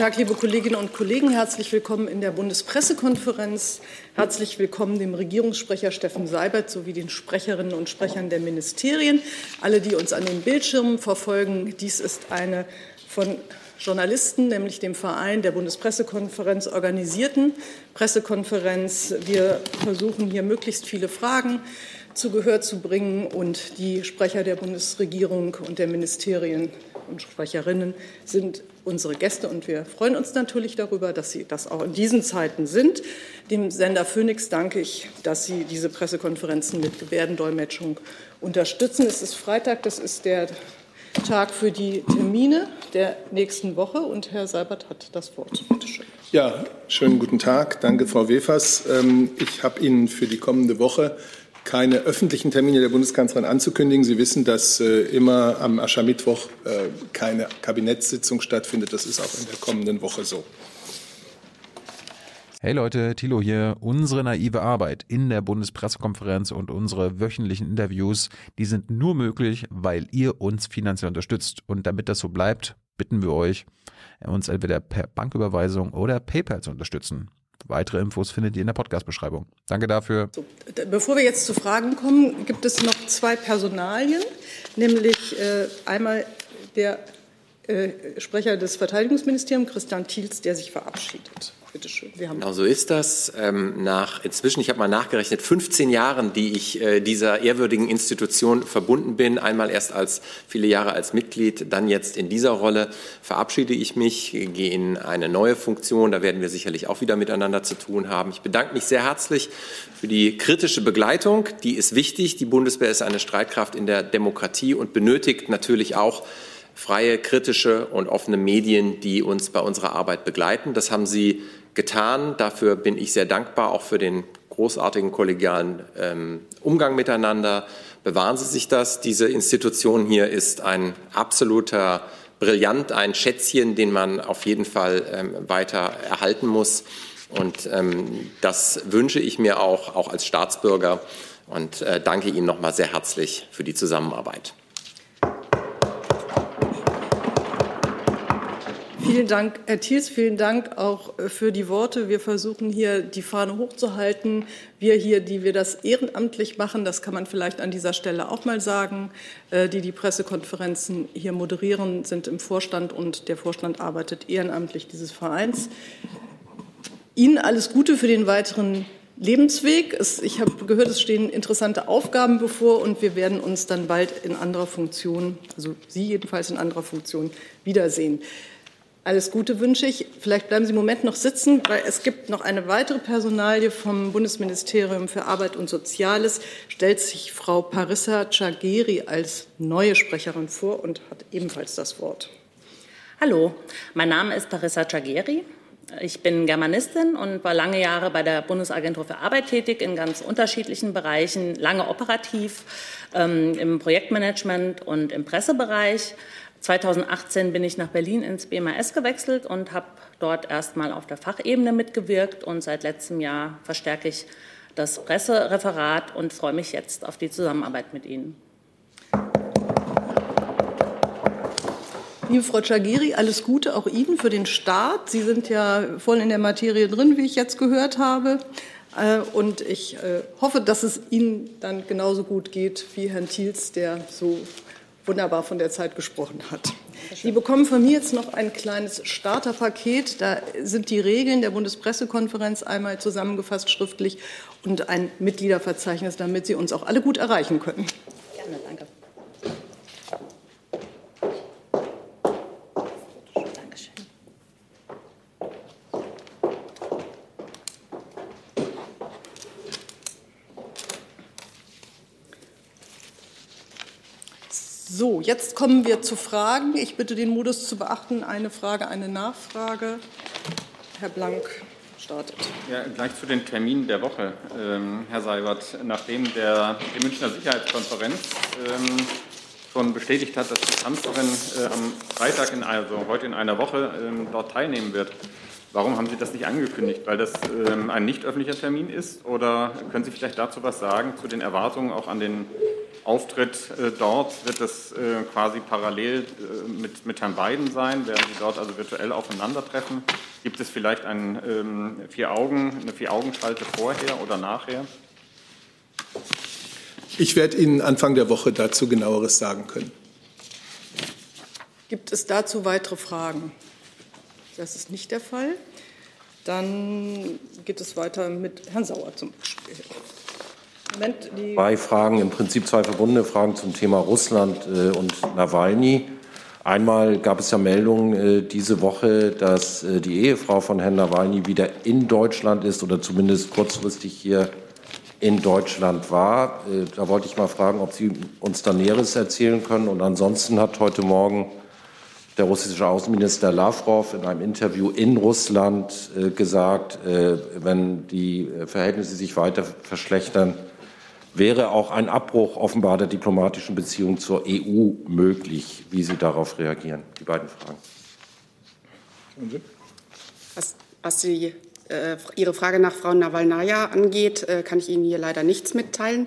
Tag, liebe Kolleginnen und Kollegen. Herzlich willkommen in der Bundespressekonferenz. Herzlich willkommen dem Regierungssprecher Steffen Seibert sowie den Sprecherinnen und Sprechern der Ministerien. Alle, die uns an den Bildschirmen verfolgen, dies ist eine von Journalisten, nämlich dem Verein der Bundespressekonferenz, organisierten Pressekonferenz. Wir versuchen hier möglichst viele Fragen zu Gehör zu bringen und die Sprecher der Bundesregierung und der Ministerien und Sprecherinnen sind unsere Gäste und wir freuen uns natürlich darüber, dass Sie das auch in diesen Zeiten sind. Dem Sender Phoenix danke ich, dass Sie diese Pressekonferenzen mit Gebärdendolmetschung unterstützen. Es ist Freitag, das ist der Tag für die Termine der nächsten Woche und Herr Seibert hat das Wort. Bitte schön. Ja, schönen guten Tag. Danke, Frau Wefers. Ähm, ich habe Ihnen für die kommende Woche keine öffentlichen Termine der Bundeskanzlerin anzukündigen. Sie wissen, dass äh, immer am Aschermittwoch äh, keine Kabinettssitzung stattfindet. Das ist auch in der kommenden Woche so. Hey Leute, Thilo hier. Unsere naive Arbeit in der Bundespressekonferenz und unsere wöchentlichen Interviews, die sind nur möglich, weil ihr uns finanziell unterstützt. Und damit das so bleibt, bitten wir euch, uns entweder per Banküberweisung oder PayPal zu unterstützen. Weitere Infos findet ihr in der Podcast-Beschreibung. Danke dafür. So, bevor wir jetzt zu Fragen kommen, gibt es noch zwei Personalien, nämlich äh, einmal der äh, Sprecher des Verteidigungsministeriums, Christian Thiels, der sich verabschiedet. Bitte schön. Sie haben genau so ist das. Ähm, nach inzwischen, ich habe mal nachgerechnet, 15 Jahren, die ich äh, dieser ehrwürdigen Institution verbunden bin, einmal erst als viele Jahre als Mitglied, dann jetzt in dieser Rolle, verabschiede ich mich, gehe in eine neue Funktion. Da werden wir sicherlich auch wieder miteinander zu tun haben. Ich bedanke mich sehr herzlich für die kritische Begleitung. Die ist wichtig. Die Bundeswehr ist eine Streitkraft in der Demokratie und benötigt natürlich auch freie, kritische und offene Medien, die uns bei unserer Arbeit begleiten. Das haben Sie getan. Dafür bin ich sehr dankbar, auch für den großartigen kollegialen ähm, Umgang miteinander. Bewahren Sie sich das. Diese Institution hier ist ein absoluter Brillant, ein Schätzchen, den man auf jeden Fall ähm, weiter erhalten muss. Und ähm, das wünsche ich mir auch, auch als Staatsbürger. Und äh, danke Ihnen nochmal sehr herzlich für die Zusammenarbeit. Vielen Dank, Herr Thiels. Vielen Dank auch äh, für die Worte. Wir versuchen hier die Fahne hochzuhalten. Wir hier, die wir das ehrenamtlich machen, das kann man vielleicht an dieser Stelle auch mal sagen, äh, die die Pressekonferenzen hier moderieren, sind im Vorstand und der Vorstand arbeitet ehrenamtlich dieses Vereins. Ihnen alles Gute für den weiteren Lebensweg. Ich habe gehört, es stehen interessante Aufgaben bevor und wir werden uns dann bald in anderer Funktion, also Sie jedenfalls in anderer Funktion, wiedersehen. Alles Gute wünsche ich. Vielleicht bleiben Sie im Moment noch sitzen, weil es gibt noch eine weitere Personalie vom Bundesministerium für Arbeit und Soziales. Stellt sich Frau Parissa Chageri als neue Sprecherin vor und hat ebenfalls das Wort. Hallo, mein Name ist Parissa Chageri. Ich bin Germanistin und war lange Jahre bei der Bundesagentur für Arbeit tätig in ganz unterschiedlichen Bereichen, lange operativ ähm, im Projektmanagement und im Pressebereich. 2018 bin ich nach Berlin ins BMAS gewechselt und habe dort erstmal auf der Fachebene mitgewirkt und seit letztem Jahr verstärke ich das Pressereferat und freue mich jetzt auf die Zusammenarbeit mit Ihnen. Liebe Frau Chagiri, alles Gute auch Ihnen für den Start. Sie sind ja voll in der Materie drin, wie ich jetzt gehört habe. Äh, und ich äh, hoffe, dass es Ihnen dann genauso gut geht wie Herrn Thiels, der so wunderbar von der Zeit gesprochen hat. Sie bekommen von mir jetzt noch ein kleines Starterpaket. Da sind die Regeln der Bundespressekonferenz einmal zusammengefasst schriftlich und ein Mitgliederverzeichnis, damit Sie uns auch alle gut erreichen können. Gerne, danke. Jetzt kommen wir zu Fragen. Ich bitte den Modus zu beachten. Eine Frage, eine Nachfrage. Herr Blank startet. Ja, gleich zu den Terminen der Woche, ähm, Herr Seibert. Nachdem der, die Münchner Sicherheitskonferenz ähm, schon bestätigt hat, dass die Kanzlerin äh, am Freitag, in, also heute in einer Woche, ähm, dort teilnehmen wird, Warum haben Sie das nicht angekündigt? Weil das ähm, ein nicht öffentlicher Termin ist? Oder können Sie vielleicht dazu was sagen, zu den Erwartungen auch an den Auftritt äh, dort? Wird das äh, quasi parallel äh, mit, mit Herrn Biden sein? Werden Sie dort also virtuell aufeinandertreffen? Gibt es vielleicht ein, ähm, vier Augen, eine Vier-Augen-Schalte vorher oder nachher? Ich werde Ihnen Anfang der Woche dazu genaueres sagen können. Gibt es dazu weitere Fragen? Das ist nicht der Fall. Dann geht es weiter mit Herrn Sauer zum Beispiel. Moment, zwei Fragen, im Prinzip zwei verbundene Fragen zum Thema Russland äh, und Nawalny. Einmal gab es ja Meldungen äh, diese Woche, dass äh, die Ehefrau von Herrn Nawalny wieder in Deutschland ist oder zumindest kurzfristig hier in Deutschland war. Äh, da wollte ich mal fragen, ob Sie uns da Näheres erzählen können. Und ansonsten hat heute Morgen der russische Außenminister Lavrov in einem Interview in Russland äh, gesagt, äh, wenn die Verhältnisse sich weiter verschlechtern, wäre auch ein Abbruch offenbar der diplomatischen Beziehung zur EU möglich. Wie Sie darauf reagieren? Die beiden Fragen. Was, was die, äh, Ihre Frage nach Frau Nawalnaja angeht, äh, kann ich Ihnen hier leider nichts mitteilen.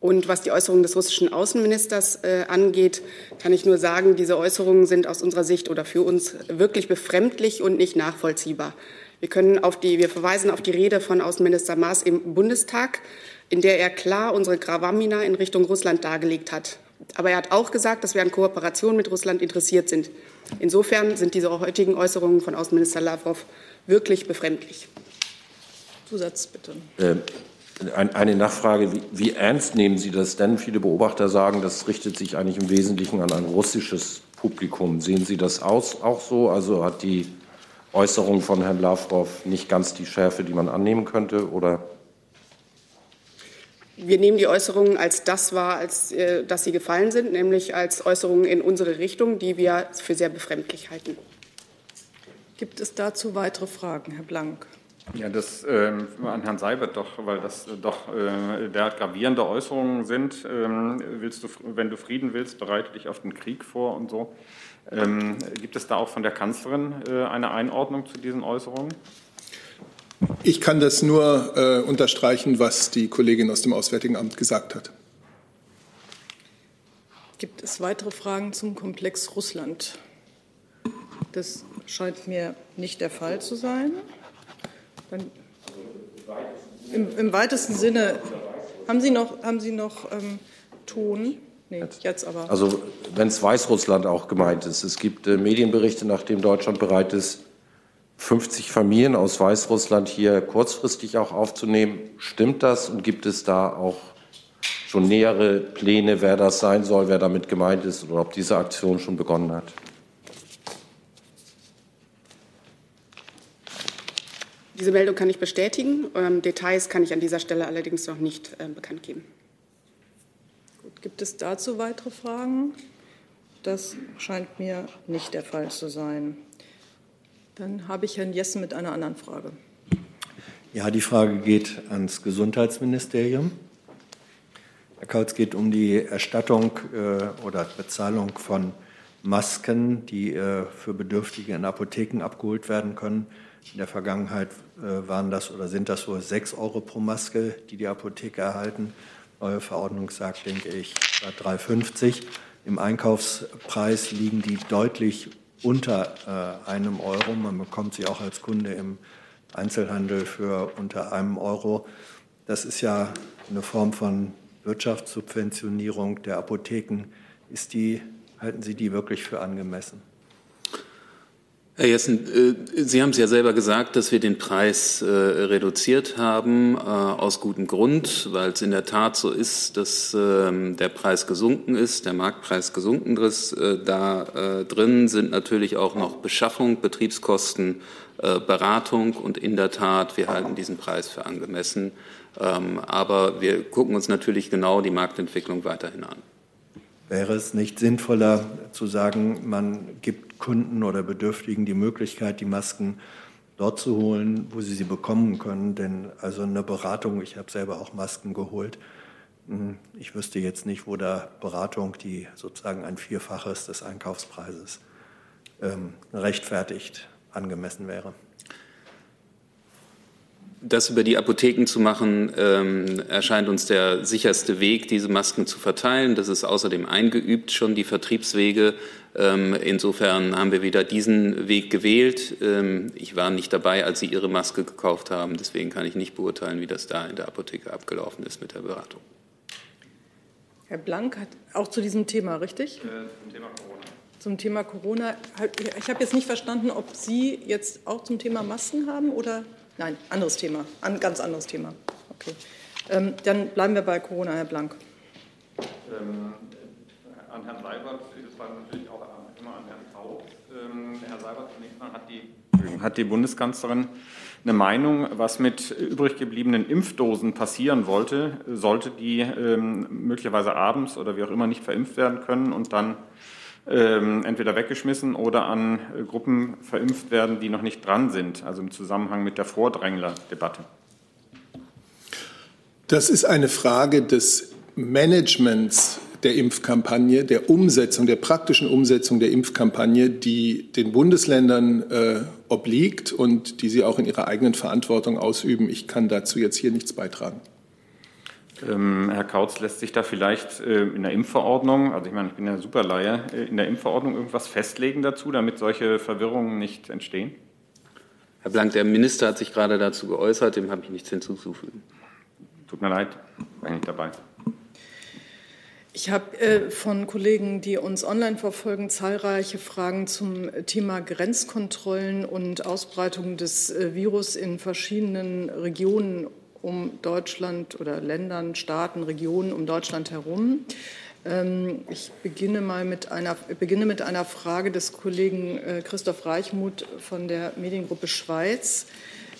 Und was die Äußerungen des russischen Außenministers äh, angeht, kann ich nur sagen, diese Äußerungen sind aus unserer Sicht oder für uns wirklich befremdlich und nicht nachvollziehbar. Wir, können auf die, wir verweisen auf die Rede von Außenminister Maas im Bundestag, in der er klar unsere Gravamina in Richtung Russland dargelegt hat. Aber er hat auch gesagt, dass wir an Kooperation mit Russland interessiert sind. Insofern sind diese heutigen Äußerungen von Außenminister Lavrov wirklich befremdlich. Zusatz bitte. Ähm eine Nachfrage, wie, wie, ernst nehmen Sie das denn? Viele Beobachter sagen, das richtet sich eigentlich im Wesentlichen an ein russisches Publikum. Sehen Sie das aus, auch so? Also hat die Äußerung von Herrn Lavrov nicht ganz die Schärfe, die man annehmen könnte? Oder? Wir nehmen die Äußerungen als das wahr, als äh, dass sie gefallen sind, nämlich als Äußerungen in unsere Richtung, die wir für sehr befremdlich halten. Gibt es dazu weitere Fragen, Herr Blank? Ja, das äh, an Herrn Seibert doch, weil das doch äh, derart gravierende Äußerungen sind. Ähm, willst du, wenn du Frieden willst, bereite dich auf den Krieg vor und so. Ähm, gibt es da auch von der Kanzlerin äh, eine Einordnung zu diesen Äußerungen? Ich kann das nur äh, unterstreichen, was die Kollegin aus dem Auswärtigen Amt gesagt hat. Gibt es weitere Fragen zum Komplex Russland? Das scheint mir nicht der Fall zu sein. Dann im, im, weitesten Sinne, haben Sie noch, haben Sie noch ähm, Ton? Nee, jetzt aber. Also, wenn es Weißrussland auch gemeint ist. Es gibt äh, Medienberichte, nachdem Deutschland bereit ist, 50 Familien aus Weißrussland hier kurzfristig auch aufzunehmen. Stimmt das und gibt es da auch schon nähere Pläne, wer das sein soll, wer damit gemeint ist oder ob diese Aktion schon begonnen hat? Diese Meldung kann ich bestätigen. Ähm, Details kann ich an dieser Stelle allerdings noch nicht äh, bekannt geben. Gut, gibt es dazu weitere Fragen? Das scheint mir nicht der Fall zu sein. Dann habe ich Herrn Jessen mit einer anderen Frage. Ja, die Frage geht ans Gesundheitsministerium. Herr Kautz, geht um die Erstattung äh, oder Bezahlung von Masken, die äh, für Bedürftige in Apotheken abgeholt werden können. In der Vergangenheit äh, waren das oder sind das wohl 6 Euro pro Maske, die die Apotheke erhalten. Neue Verordnung sagt, denke ich, 3,50. Im Einkaufspreis liegen die deutlich unter äh, einem Euro. Man bekommt sie auch als Kunde im Einzelhandel für unter einem Euro. Das ist ja eine Form von Wirtschaftssubventionierung der Apotheken. Ist die, halten Sie die wirklich für angemessen? Herr Jessen, äh, Sie haben es ja selber gesagt, dass wir den Preis äh, reduziert haben, äh, aus gutem Grund, weil es in der Tat so ist, dass ähm, der Preis gesunken ist, der Marktpreis gesunken ist. Da drin sind natürlich auch noch Beschaffung, Betriebskosten, Beratung und in der Tat, wir halten diesen Preis für angemessen. Ähm, aber wir gucken uns natürlich genau die Marktentwicklung weiterhin an. Wäre es nicht sinnvoller zu sagen, man gibt Kunden oder Bedürftigen die Möglichkeit, die Masken dort zu holen, wo sie sie bekommen können? Denn also eine Beratung, ich habe selber auch Masken geholt. Hm, ich wüsste jetzt nicht, wo da Beratung, die sozusagen ein Vierfaches des Einkaufspreises ähm, rechtfertigt, angemessen wäre. das über die Apotheken zu machen, ähm, erscheint uns der sicherste Weg, diese Masken zu verteilen. Das ist außerdem eingeübt, schon die Vertriebswege. Ähm, insofern haben wir wieder diesen Weg gewählt. Ähm, ich war nicht dabei, als Sie Ihre Maske gekauft haben. Deswegen kann ich nicht beurteilen, wie das da in der Apotheke abgelaufen ist mit der Beratung. Herr Blank hat auch zu diesem Thema, richtig? Äh, zum Thema Corona. Zum Thema Corona. Ich habe jetzt nicht verstanden, ob Sie jetzt auch zum Thema Masken haben oder Nein, anderes Thema, ein ganz anderes Thema. Okay. Ähm, dann bleiben wir bei Corona, Herr Blank. Ähm, an Herrn Seibert, das war natürlich Ähm, Herr Seibert, zunächst mal hat die, hat die Bundeskanzlerin eine Meinung, was mit übrig gebliebenen Impfdosen passieren wollte, sollte die ähm, möglicherweise abends oder wie auch immer nicht verimpft werden können und dann ähm, entweder weggeschmissen oder an äh, Gruppen verimpft werden, die noch nicht dran sind, also im Zusammenhang mit der Vordrängler-Debatte? Das ist eine Frage des Managements der Impfkampagne, der Umsetzung, der praktischen Umsetzung der Impfkampagne, die den Bundesländern äh, obliegt und die sie auch in ihrer eigenen Verantwortung ausüben. Ich kann dazu jetzt hier nichts beitragen. Ähm, Herr Kautz, lässt sich da vielleicht äh, in der Impfverordnung, also ich meine, ich bin ja Superleihe, äh, in der Impfverordnung irgendwas festlegen dazu, damit solche Verwirrungen nicht entstehen? Herr Blank, der Minister hat sich gerade dazu geäußert, dem habe ich nichts hinzuzufügen. Tut mir leid, bin ich dabei. Ich habe äh, von Kollegen, die uns online verfolgen, zahlreiche Fragen zum Thema Grenzkontrollen und Ausbreitung des äh, Virus in verschiedenen Regionen um Deutschland oder Ländern, Staaten, Regionen um Deutschland herum. Ähm, ich beginne mal mit einer, beginne mit einer Frage des Kollegen äh, Christoph Reichmuth von der Mediengruppe Schweiz,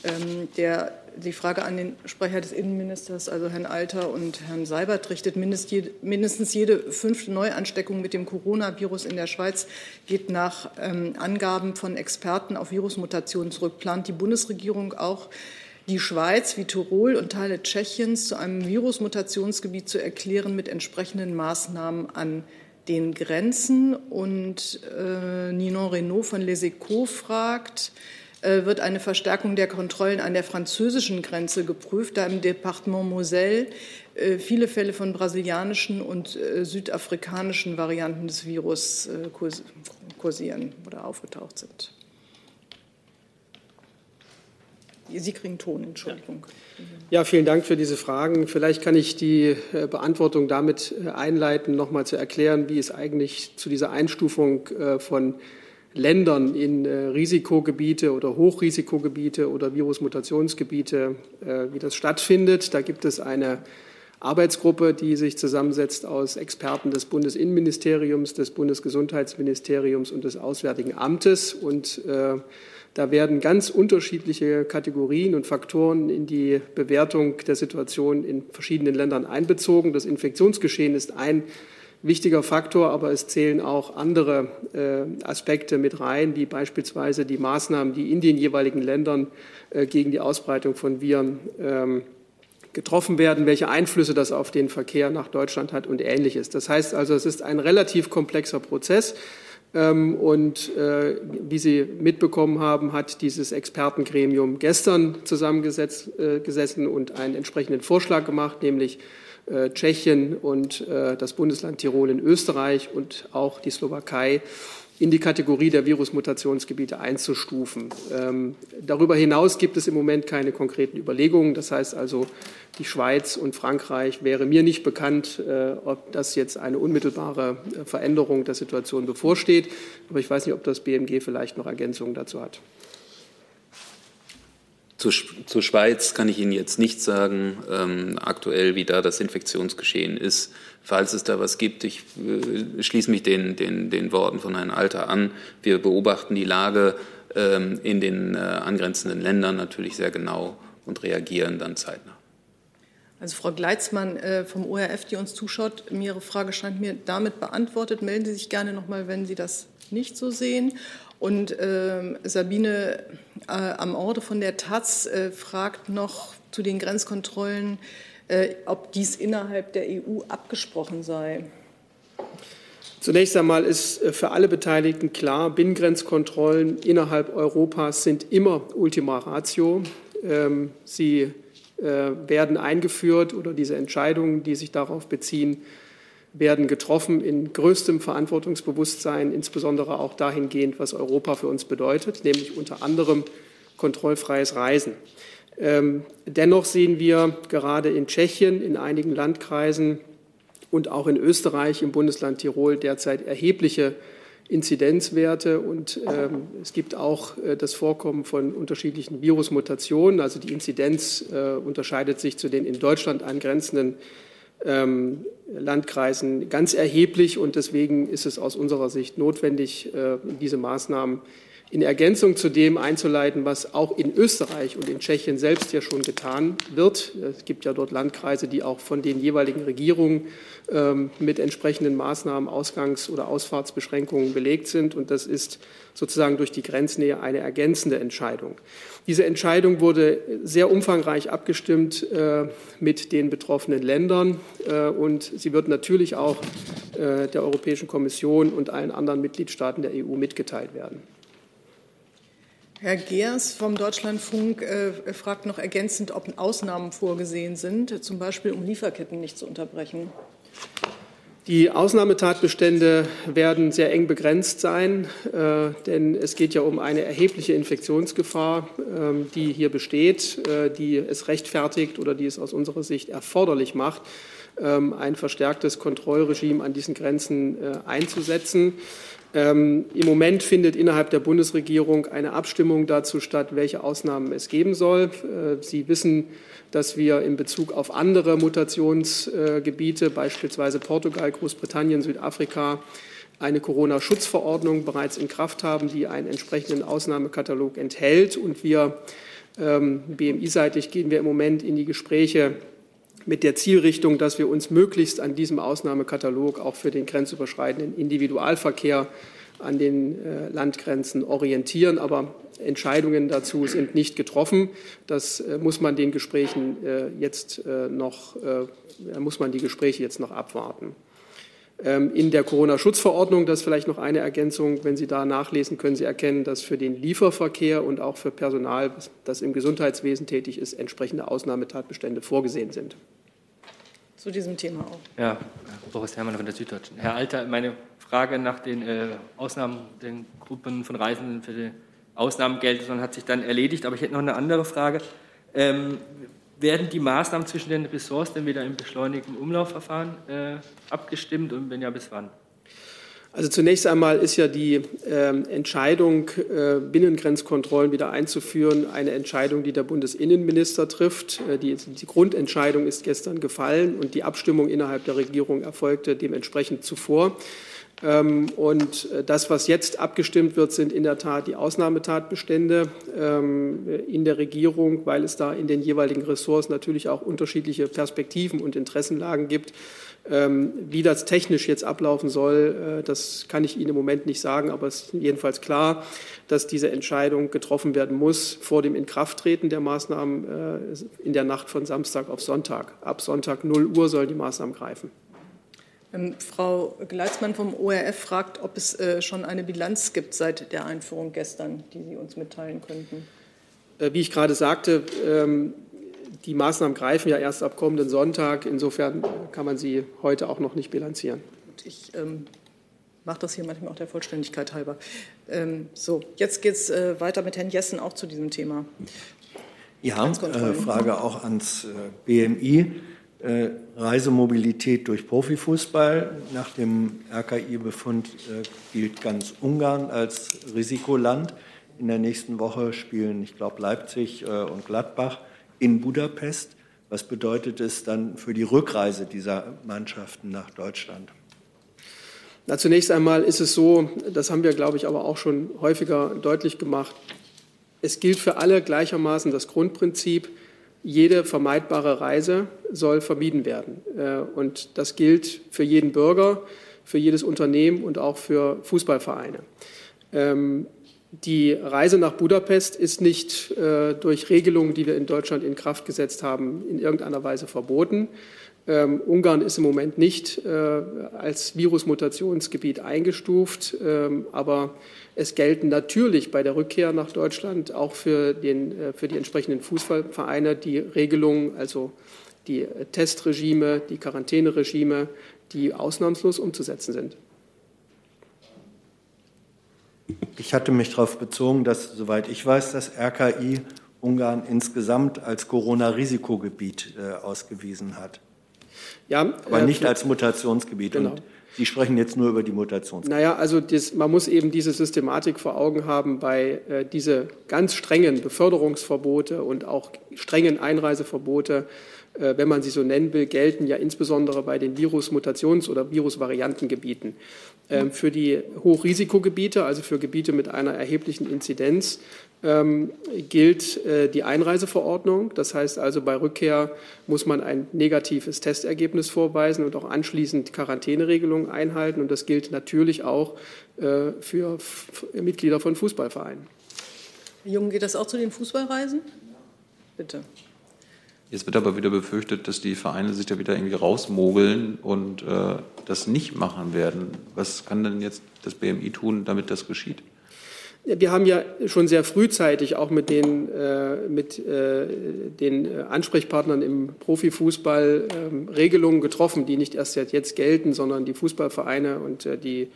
ähm, der die Frage an den Sprecher des Innenministers, also Herrn Alter und Herrn Seibert, richtet. Mindestens jede fünfte Neuansteckung mit dem Coronavirus in der Schweiz geht nach ähm, Angaben von Experten auf Virusmutationen zurück. Plant die Bundesregierung auch die Schweiz wie Tirol und Teile Tschechiens zu einem Virusmutationsgebiet zu erklären mit entsprechenden Maßnahmen an den Grenzen. Und äh, Ninon Renault von Les Echos fragt, wird eine Verstärkung der Kontrollen an der französischen Grenze geprüft, da im Departement Moselle äh, viele Fälle von brasilianischen und äh, südafrikanischen Varianten des Virus äh, kursieren oder aufgetaucht sind. Sie kriegen Ton, Entschuldigung. Ja, vielen Dank für diese Fragen. Vielleicht kann ich die äh, Beantwortung damit äh, einleiten, nochmal zu erklären, wie es eigentlich zu dieser Einstufung äh, von Ländern in Risikogebiete oder Hochrisikogebiete oder Virusmutationsgebiete, wie das stattfindet. Da gibt es eine Arbeitsgruppe, die sich zusammensetzt aus Experten des Bundesinnenministeriums, des Bundesgesundheitsministeriums und des Auswärtigen Amtes und äh, da werden ganz unterschiedliche Kategorien und Faktoren in die Bewertung der Situation in verschiedenen Ländern einbezogen. Das Infektionsgeschehen ist ein wichtiger Faktor, aber es zählen auch andere äh, Aspekte mit rein, wie beispielsweise die Maßnahmen, die in den jeweiligen Ländern äh, gegen die Ausbreitung von Viren ähm, getroffen werden, welche Einflüsse das auf den Verkehr nach Deutschland hat und ähnliches. Das heißt also, es ist ein relativ komplexer Prozess. Ähm, und äh, wie Sie mitbekommen haben, hat dieses Expertengremium gestern zusammengesessen äh, und einen entsprechenden Vorschlag gemacht, nämlich Tschechien und das Bundesland Tirol in Österreich und auch die Slowakei in die Kategorie der Virusmutationsgebiete einzustufen. Ähm, darüber hinaus gibt es im Moment keine konkreten Überlegungen. Das heißt also, die Schweiz und Frankreich wäre mir nicht bekannt, äh, ob das jetzt eine unmittelbare äh, Veränderung der Situation bevorsteht. Aber ich weiß nicht, ob das BMG vielleicht noch Ergänzungen dazu hat. Zur, zur Schweiz kann ich Ihnen jetzt nicht sagen, ähm, aktuell, wie da das Infektionsgeschehen ist. Falls es da was gibt, ich äh, schließe mich den, den, den Worten von Herrn Alter an. Wir beobachten die Lage ähm, in den äh, angrenzenden Ländern natürlich sehr genau und reagieren dann zeitnah. Also Frau Gleitzmann äh, vom ORF, die uns zuschaut, Ihre Frage scheint mir damit beantwortet. Melden Sie sich gerne noch mal, wenn Sie das nicht so sehen. Und äh, Sabine äh, am Orde von der Taz äh, fragt noch zu den Grenzkontrollen, äh, ob dies innerhalb der EU abgesprochen sei. Zunächst einmal ist äh, für alle Beteiligten klar, Binnengrenzkontrollen innerhalb Europas sind immer Ultima Ratio. Ähm, sie werden eingeführt oder diese Entscheidungen, die sich darauf beziehen, werden getroffen in größtem Verantwortungsbewusstsein, insbesondere auch dahingehend, was Europa für uns bedeutet, nämlich unter anderem kontrollfreies Reisen. Ähm, dennoch sehen wir gerade in Tschechien, in einigen Landkreisen und auch in Österreich, im Bundesland Tirol derzeit erhebliche Inzidenzwerte und ähm, es gibt auch äh, das Vorkommen von unterschiedlichen Virusmutationen. Also die Inzidenz äh, unterscheidet sich zu den in Deutschland angrenzenden Landkreisen ganz erheblich. Und deswegen ist es aus unserer Sicht notwendig, äh, diese Maßnahmen in Ergänzung zu dem einzuleiten, was auch in Österreich und in Tschechien selbst ja schon getan wird. Es gibt ja dort Landkreise, die auch von den jeweiligen Regierungen ähm, mit entsprechenden Maßnahmen, Ausgangs- oder Ausfahrtsbeschränkungen belegt sind. Und das ist sozusagen durch die Grenznähe eine ergänzende Entscheidung. Diese Entscheidung wurde sehr umfangreich abgestimmt äh, mit den betroffenen Ländern äh, und sie wird natürlich auch äh, der Europäischen Kommission und allen anderen Mitgliedstaaten der EU mitgeteilt werden. Herr Geers vom Deutschlandfunk äh, fragt noch ergänzend, ob Ausnahmen vorgesehen sind, zum Beispiel um Lieferketten nicht zu unterbrechen. Die Ausnahmetatbestände werden sehr eng begrenzt sein, äh, denn es geht ja um eine erhebliche Infektionsgefahr, äh, die hier besteht, äh, die es rechtfertigt oder die es aus unserer Sicht erforderlich macht, ähm, ein verstärktes Kontrollregime an diesen Grenzen äh, einzusetzen. Ähm, Im Moment findet innerhalb der Bundesregierung eine Abstimmung dazu statt, welche Ausnahmen es geben soll. Äh, Sie wissen, dass wir in Bezug auf andere Mutationsgebiete, beispielsweise Portugal, Großbritannien, Südafrika, eine Corona-Schutzverordnung bereits in Kraft haben, die einen entsprechenden Ausnahmekatalog enthält. Und wir ähm, BMI-seitig gehen wir im Moment in die Gespräche mit der Zielrichtung, dass wir uns möglichst an diesem Ausnahmekatalog auch für den grenzüberschreitenden Individualverkehr an den äh, Landgrenzen orientieren. Aber Entscheidungen dazu sind nicht getroffen. Das äh, muss man den Gesprächen äh, jetzt noch, muss man die Gespräche jetzt noch abwarten. Ähm, in der Corona-Schutzverordnung, das ist vielleicht noch eine Ergänzung, wenn Sie da nachlesen, können Sie erkennen, dass für den Lieferverkehr und auch für Personal, das im Gesundheitswesen tätig ist, entsprechende Ausnahmetatbestände vorgesehen sind zu diesem Thema auch. Ja, Boris Herrmann von der Süddeutschen. Herr Alter, meine Frage nach den äh, Ausnahmen, den Gruppen von Reisenden für die Ausnahmegelder hat sich dann erledigt. Aber ich hätte noch eine andere Frage. Ähm, werden die Maßnahmen zwischen den Ressorts denn wieder im beschleunigten Umlaufverfahren äh, abgestimmt und wenn ja, bis wann? Also zunächst einmal ist ja die äh, Entscheidung, äh, Binnengrenzkontrollen wieder einzuführen, eine Entscheidung, die der Bundesinnenminister trifft. Äh, die, die, Grundentscheidung ist gestern gefallen und die Abstimmung innerhalb der Regierung erfolgte dementsprechend zuvor. Ähm, und äh, das, was jetzt abgestimmt wird, sind in der Tat die Ausnahmetatbestände ähm, in der Regierung, weil es da in den jeweiligen Ressorts natürlich auch unterschiedliche Perspektiven und Interessenlagen gibt. Ähm, wie das technisch jetzt ablaufen soll, äh, das kann ich Ihnen im Moment nicht sagen, aber es ist jedenfalls klar, dass diese Entscheidung getroffen werden muss vor dem Inkrafttreten der Maßnahmen äh, in der Nacht von Samstag auf Sonntag. Ab Sonntag 0 Uhr sollen die Maßnahmen greifen. Ähm, Frau Gleitzmann vom ORF fragt, ob es äh, schon eine Bilanz gibt seit der Einführung gestern, die Sie uns mitteilen könnten. Wie ich gerade sagte, ähm, die Maßnahmen greifen ja erst ab kommenden Sonntag. Insofern kann man sie heute auch noch nicht bilanzieren. Ich ähm, mache das hier manchmal auch der Vollständigkeit halber. Ähm, so, jetzt geht es äh, weiter mit Herrn Jessen auch zu diesem Thema. Ja, äh, Frage auch ans äh, BMI. Äh, Reisemobilität durch Profifußball. Nach dem RKI-Befund äh, gilt ganz Ungarn als Risikoland. In der nächsten Woche spielen, ich glaube, Leipzig äh, und Gladbach in Budapest. Was bedeutet es dann für die Rückreise dieser Mannschaften nach Deutschland? Na, zunächst einmal ist es so, das haben wir, glaube ich, aber auch schon häufiger deutlich gemacht, es gilt für alle gleichermaßen das Grundprinzip, jede vermeidbare Reise soll vermieden werden. Äh, und das gilt für jeden Bürger, für jedes Unternehmen und auch für Fußballvereine. Ähm, die Reise nach Budapest ist nicht äh, durch Regelungen, die wir in Deutschland in Kraft gesetzt haben, in irgendeiner Weise verboten. Ähm, Ungarn ist im Moment nicht äh, als Virusmutationsgebiet eingestuft, ähm, aber es gelten natürlich bei der Rückkehr nach Deutschland auch für, den, äh, für die entsprechenden Fußballvereine die Regelungen, also die äh, Testregime, die Quarantäneregime, die ausnahmslos umzusetzen sind. Ich hatte mich darauf bezogen, dass, soweit ich weiß, das RKI Ungarn insgesamt als Corona-Risikogebiet äh, ausgewiesen hat. Ja, aber äh, nicht als Mutationsgebiet. Genau. Und Sie sprechen jetzt nur über die Mutationsgebiete. Naja, also das, man muss eben diese Systematik vor Augen haben bei äh, diese ganz strengen Beförderungsverbote und auch strengen Einreiseverbote äh, wenn man sie so nennen will, gelten ja insbesondere bei den Virusmutations- oder Virusvariantengebieten. Ähm, für die Hochrisikogebiete, also für Gebiete mit einer erheblichen Inzidenz, ähm, gilt äh, die Einreiseverordnung. Das heißt also, bei Rückkehr muss man ein negatives Testergebnis vorweisen und auch anschließend Quarantäneregelungen einhalten. Und das gilt natürlich auch äh, für Mitglieder von Fußballvereinen. Herr Jung, geht das auch zu den Fußballreisen? Bitte. Jetzt wird aber wieder befürchtet, dass die Vereine sich da wieder irgendwie rausmogeln und äh, das nicht machen werden. Was kann denn jetzt das BMI tun, damit das geschieht? Wir haben ja schon sehr frühzeitig auch mit den, äh, mit, äh, den Ansprechpartnern im Profifußball äh, Regelungen getroffen, die nicht erst jetzt gelten, sondern die Fußballvereine und äh, die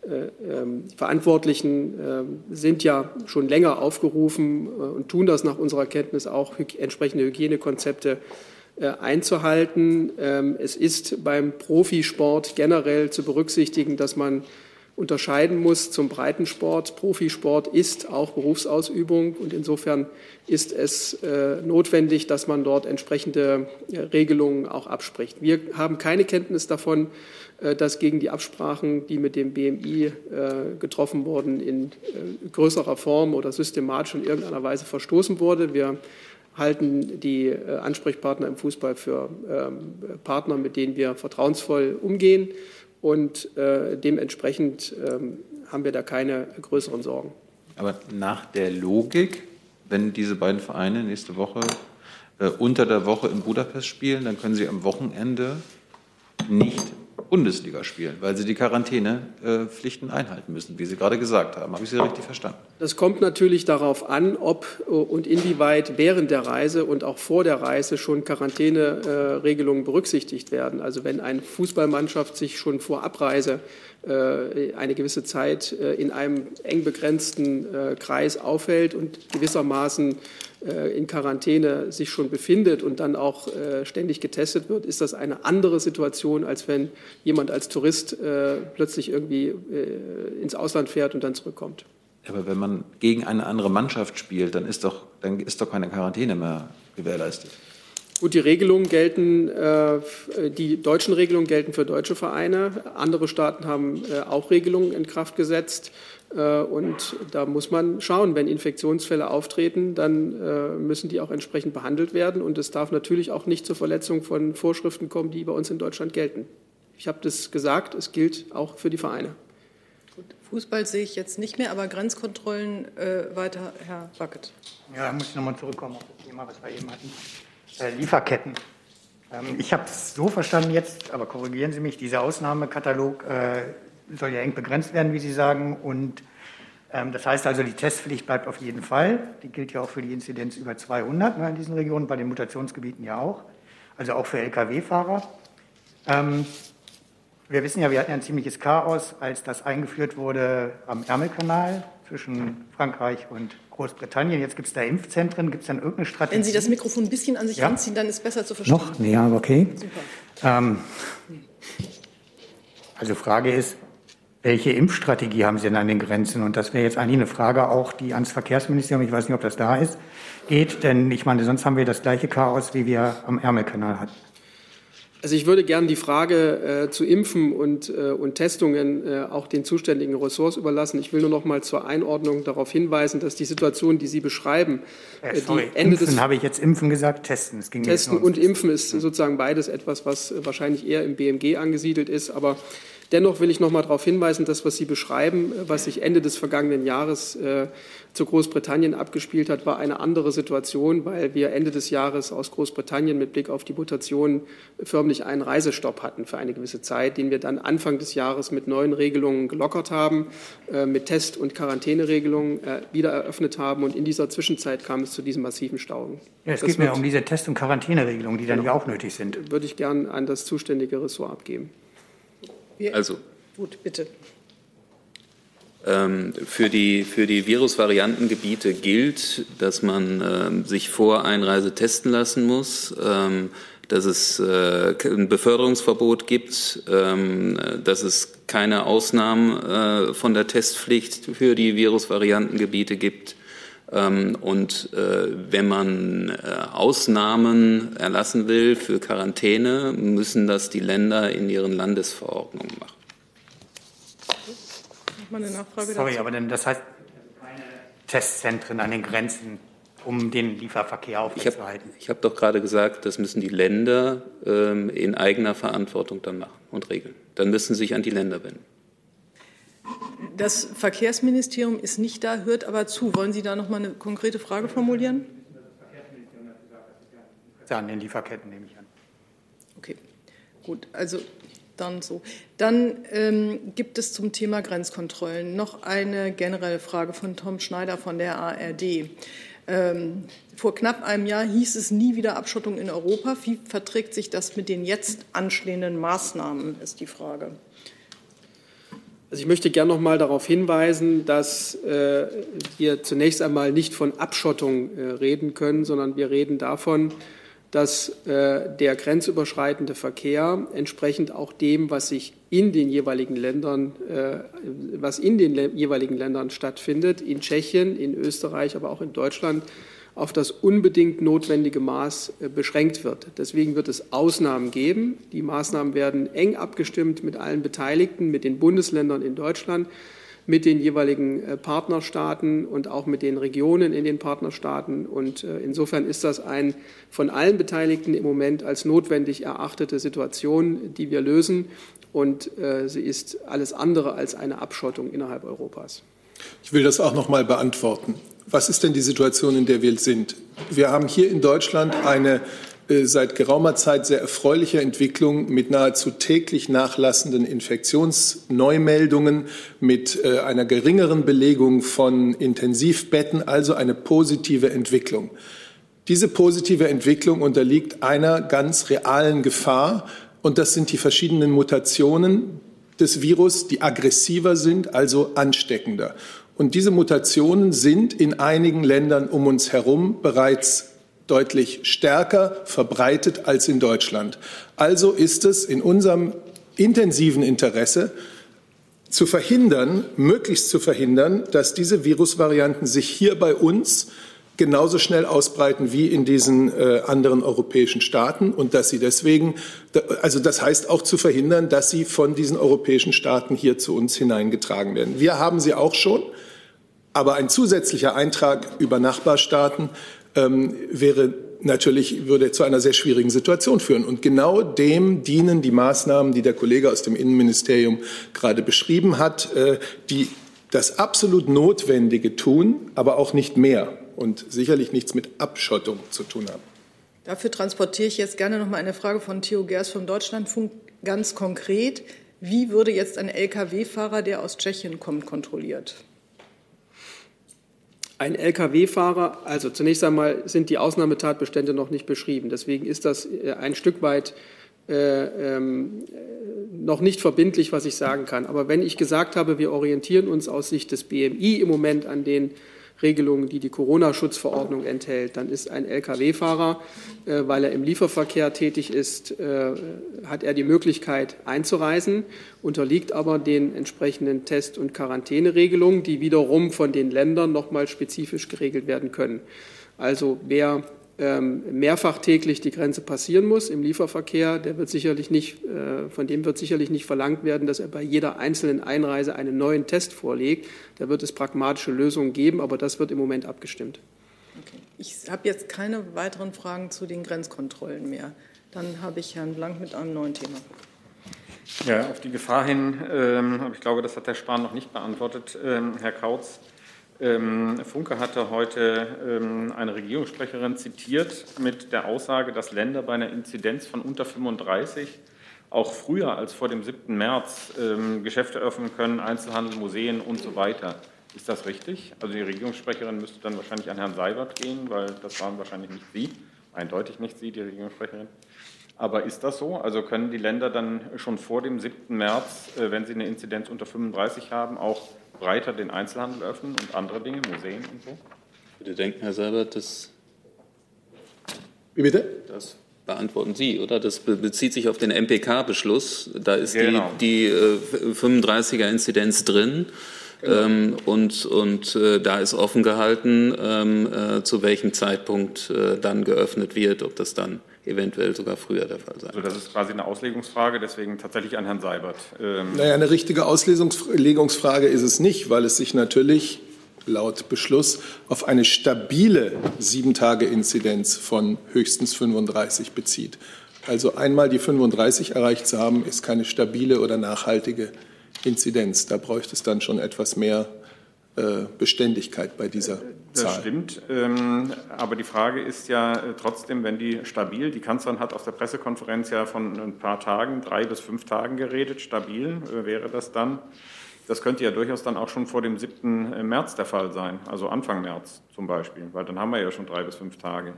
äh, ähm, Verantwortlichen ähm, sind ja schon länger aufgerufen äh, und tun das nach unserer Kenntnis auch, entsprechende Hygienekonzepte einzuhalten. Ähm, es ist beim Profisport generell zu berücksichtigen, dass man unterscheiden muss zum Breitensport. Profisport ist auch Berufsausübung und insofern ist es notwendig, dass man dort entsprechende Regelungen auch abspricht. Wir haben keine Kenntnis davon, äh, dass gegen die Absprachen, die mit dem BMI äh, getroffen wurden, in äh, größerer Form oder systematisch in irgendeiner Weise verstoßen wurde. Wir halten die Ansprechpartner im Fußball für ähm, Partner, mit denen wir vertrauensvoll umgehen. Und dementsprechend ähm, haben wir da keine größeren Sorgen. Aber nach der Logik, wenn diese beiden Vereine nächste Woche unter der Woche in Budapest spielen, dann können sie am Wochenende nicht Bundesliga spielen, weil sie die Quarantänepflichten einhalten müssen, wie Sie gerade gesagt haben. Habe ich Sie richtig verstanden? Das kommt natürlich darauf an, ob und inwieweit während der Reise und auch vor der Reise schon Quarantäneregelungen berücksichtigt werden. Also wenn eine Fußballmannschaft sich schon vor Abreise äh, eine gewisse Zeit äh, in einem eng begrenzten äh, Kreis aufhält und gewissermaßen in Quarantäne sich schon befindet und dann auch ständig getestet wird, ist das eine andere Situation, als wenn jemand als Tourist plötzlich irgendwie ins Ausland fährt und dann zurückkommt. Aber wenn man gegen eine andere Mannschaft spielt, dann ist doch, dann ist doch keine Quarantäne mehr gewährleistet. Gut, die Regelungen gelten, äh, die deutschen Regelungen gelten für deutsche Vereine. Andere Staaten haben äh, auch Regelungen in Kraft gesetzt. Äh, und da muss man schauen, wenn Infektionsfälle auftreten, dann müssen die auch entsprechend behandelt werden. Und es darf natürlich auch nicht zur Verletzung von Vorschriften kommen, die bei uns in Deutschland gelten. Ich habe das gesagt, es gilt auch für die Vereine. Gut, Fußball sehe ich jetzt nicht mehr, aber Grenzkontrollen äh, weiter, Herr Wackett. Ja, da muss ich nochmal zurückkommen auf das Thema, was wir eben hatten. Äh, Lieferketten. Ähm, ich habe es so verstanden jetzt, aber korrigieren Sie mich, dieser Ausnahmekatalog äh, soll ja eng begrenzt werden, wie Sie sagen. Und ähm, das heißt also, die Testpflicht bleibt auf jeden Fall. Die gilt ja auch für die Inzidenz über 200 ne, in diesen Regionen, bei den Mutationsgebieten ja auch. Also auch für Lkw-Fahrer. Ähm, wir wissen ja, wir hatten ja ein ziemliches Chaos, als das eingeführt wurde am Ärmelkanal zwischen Frankreich und Großbritannien. Jetzt gibt es da Impfzentren. Gibt es dann irgendeine Strategie? Wenn Sie das Mikrofon ein bisschen an sich ja. ranziehen, dann ist es besser zu verstehen. Noch? Ja, okay. Ähm, also Frage ist, welche Impfstrategie haben Sie denn an den Grenzen? Und das wäre jetzt eigentlich eine Frage auch, die ans Verkehrsministerium, ich weiß nicht, ob das da ist, geht. Denn ich meine, sonst haben wir das gleiche Chaos, wie wir am Ärmelkanal hatten. Also ich würde gerne die Frage äh, zu Impfen und, äh, und Testungen äh, auch den zuständigen Ressorts überlassen. Ich will nur noch mal zur Einordnung darauf hinweisen, dass die Situation, die Sie beschreiben, äh, sorry, die Ende Impfen habe ich jetzt Impfen gesagt, Testen. Es ging Testen und Impfen ist sozusagen beides etwas, was wahrscheinlich eher im BMG angesiedelt ist. Aber Dennoch will ich noch mal darauf hinweisen, dass was Sie beschreiben, was sich Ende des vergangenen Jahres äh, zu Großbritannien abgespielt hat, war eine andere Situation, weil wir Ende des Jahres aus Großbritannien mit Blick auf die Mutation förmlich einen Reisestopp hatten für eine gewisse Zeit, den wir dann Anfang des Jahres mit neuen Regelungen gelockert haben, äh, mit Test- und Quarantäneregelungen äh, wieder eröffnet haben. Und in dieser Zwischenzeit kam es zu diesen massiven Stauungen. Ja, es das geht mir um diese Test- und Quarantäneregelungen, die dann genau. ja auch nötig sind. Würde ich gern an das zuständige Ressort abgeben. Also. Gut, bitte. Ähm, für die, für die Virusvariantengebiete gilt, dass man ähm, sich vor Einreise testen lassen muss, ähm, dass es äh, ein Beförderungsverbot gibt, dass es keine Ausnahmen äh, von der Testpflicht für die Virusvariantengebiete gibt. Und äh, wenn man Ausnahmen erlassen will für Quarantäne, müssen das die Länder in ihren Landesverordnungen machen mal eine Nachfrage Sorry, dazu. aber denn das heißt keine Testzentren an den Grenzen, um den Lieferverkehr aufrechtzuerhalten? Ich habe hab doch gerade gesagt, das müssen die Länder ähm, in eigener Verantwortung dann machen und regeln. Dann müssen sie sich an die Länder wenden. Das Verkehrsministerium ist nicht da, hört aber zu. Wollen Sie da noch mal eine konkrete Frage formulieren? Ja, an den Lieferketten nehme ich an. Okay, gut. Also dann so. Dann ähm, gibt es zum Thema Grenzkontrollen noch eine generelle Frage von Tom Schneider von der ARD. Ähm, vor knapp einem Jahr hieß es nie wieder Abschottung in Europa. Wie verträgt sich das mit den jetzt anstehenden Maßnahmen, ist die Frage. Also ich möchte gerne noch mal darauf hinweisen, dass äh, wir zunächst einmal nicht von Abschottung äh, reden können, sondern wir reden davon, dass äh, der grenzüberschreitende Verkehr entsprechend auch dem, was sich in den jeweiligen Ländern, äh, was in den jeweiligen Ländern stattfindet, in Tschechien, in Österreich, aber auch in Deutschland, auf das unbedingt notwendige Maß äh, beschränkt wird. Deswegen wird es Ausnahmen geben. Die Maßnahmen werden eng abgestimmt mit allen Beteiligten, mit den Bundesländern in Deutschland mit den jeweiligen äh, Partnerstaaten und auch mit den Regionen in den Partnerstaaten. Und äh, insofern ist das ein von allen Beteiligten im Moment als notwendig erachtete Situation, die wir lösen. Und sie ist alles andere als eine Abschottung innerhalb Europas. Ich will das auch noch mal beantworten. Was ist denn die Situation, in der wir sind? Wir haben hier in Deutschland eine äh, seit geraumer Zeit sehr erfreuliche Entwicklung mit nahezu täglich nachlassenden Infektionsneumeldungen, mit äh, einer geringeren Belegung von Intensivbetten, also eine positive Entwicklung. Diese positive Entwicklung unterliegt einer ganz realen Gefahr, und das sind die verschiedenen Mutationen des Virus, die aggressiver sind, also ansteckender. Und diese Mutationen sind in einigen Ländern um uns herum bereits deutlich stärker verbreitet als in Deutschland. Also ist es in unserem intensiven Interesse, zu verhindern, möglichst zu verhindern, dass diese Virusvarianten sich hier bei uns genauso schnell ausbreiten wie in diesen äh, anderen europäischen Staaten und dass sie deswegen, also das heißt auch zu verhindern, dass sie von diesen europäischen Staaten hier zu uns hineingetragen werden. Wir haben sie auch schon, aber ein zusätzlicher Eintrag über Nachbarstaaten ähm, wäre natürlich würde zu einer sehr schwierigen Situation führen. Und genau dem dienen die Maßnahmen, die der Kollege aus dem Innenministerium gerade beschrieben hat, äh, die das absolut Notwendige tun, aber auch nicht mehr und sicherlich nichts mit Abschottung zu tun haben. Dafür transportiere ich jetzt gerne noch mal eine Frage von Theo Gers vom Deutschlandfunk ganz konkret. Wie würde jetzt ein Lkw-Fahrer, der aus Tschechien kommt, kontrolliert? Ein Lkw-Fahrer, also zunächst einmal sind die Ausnahmetatbestände noch nicht beschrieben. Deswegen ist das äh, ein Stück weit äh, ähm, noch nicht verbindlich, was ich sagen kann. Aber wenn ich gesagt habe, wir orientieren uns aus Sicht des BMI im Moment an den Regelungen, die die Corona-Schutzverordnung enthält, dann ist ein Lkw-Fahrer, äh, weil er im Lieferverkehr tätig ist, äh, hat er die Möglichkeit einzureisen, unterliegt aber den entsprechenden Test- und Quarantäneregelungen, die wiederum von den Ländern noch mal spezifisch geregelt werden können. Also wer mehrfach täglich die Grenze passieren muss im Lieferverkehr, der wird sicherlich nicht, äh, von dem wird sicherlich nicht verlangt werden, dass er bei jeder einzelnen Einreise einen neuen Test vorlegt. Da wird es pragmatische Lösungen geben, aber das wird im Moment abgestimmt. Okay. Ich habe jetzt keine weiteren Fragen zu den Grenzkontrollen mehr. Dann habe ich Herrn Blank mit einem neuen Thema. Ja, auf die Gefahr hin, ähm, aber ich glaube, das hat Herr Spahn noch nicht beantwortet, ähm, Herr Kautz. Ähm, Funke hatte heute ähm, eine Regierungssprecherin zitiert mit der Aussage, dass Länder bei einer Inzidenz von unter 35 auch früher als vor dem 7. März ähm, Geschäfte öffnen können, Einzelhandel, Museen und so weiter. Ist das richtig? Also die Regierungssprecherin müsste dann wahrscheinlich an Herrn Seibert gehen, weil das waren wahrscheinlich nicht Sie, eindeutig nicht Sie, die Regierungssprecherin. Aber ist das so? Also können die Länder dann schon vor dem 7. März, äh, wenn sie eine Inzidenz unter 35 haben, auch breiter den Einzelhandel öffnen und andere Dinge, Museen und so? Bitte denken, Herr Seibert, das. Wie bitte? Das beantworten Sie, oder? Das bezieht sich auf den MPK-Beschluss. Da ist genau. die, die äh, 35er-Inzidenz drin. Genau. Ähm, und und äh, da ist offen gehalten, ähm, äh, zu welchem Zeitpunkt äh, dann geöffnet wird, ob das dann eventuell sogar früher der Fall sein. Also das ist quasi eine Auslegungsfrage, deswegen tatsächlich an Herrn Seibert. Ähm naja, eine richtige Auslegungsfrage ist es nicht, weil es sich natürlich laut Beschluss auf eine stabile Sieben-Tage-Inzidenz von höchstens 35 bezieht. Also einmal die 35 erreicht zu haben, ist keine stabile oder nachhaltige Inzidenz. Da bräuchte es dann schon etwas mehr äh, Beständigkeit bei dieser das stimmt. Ähm, aber die Frage ist ja äh, trotzdem, wenn die stabil, die Kanzlerin hat auf der Pressekonferenz ja von ein paar Tagen, drei bis fünf Tagen geredet, stabil äh, wäre das dann. Das könnte ja durchaus dann auch schon vor dem 7. März der Fall sein, also Anfang März zum Beispiel, weil dann haben wir ja schon drei bis fünf Tage.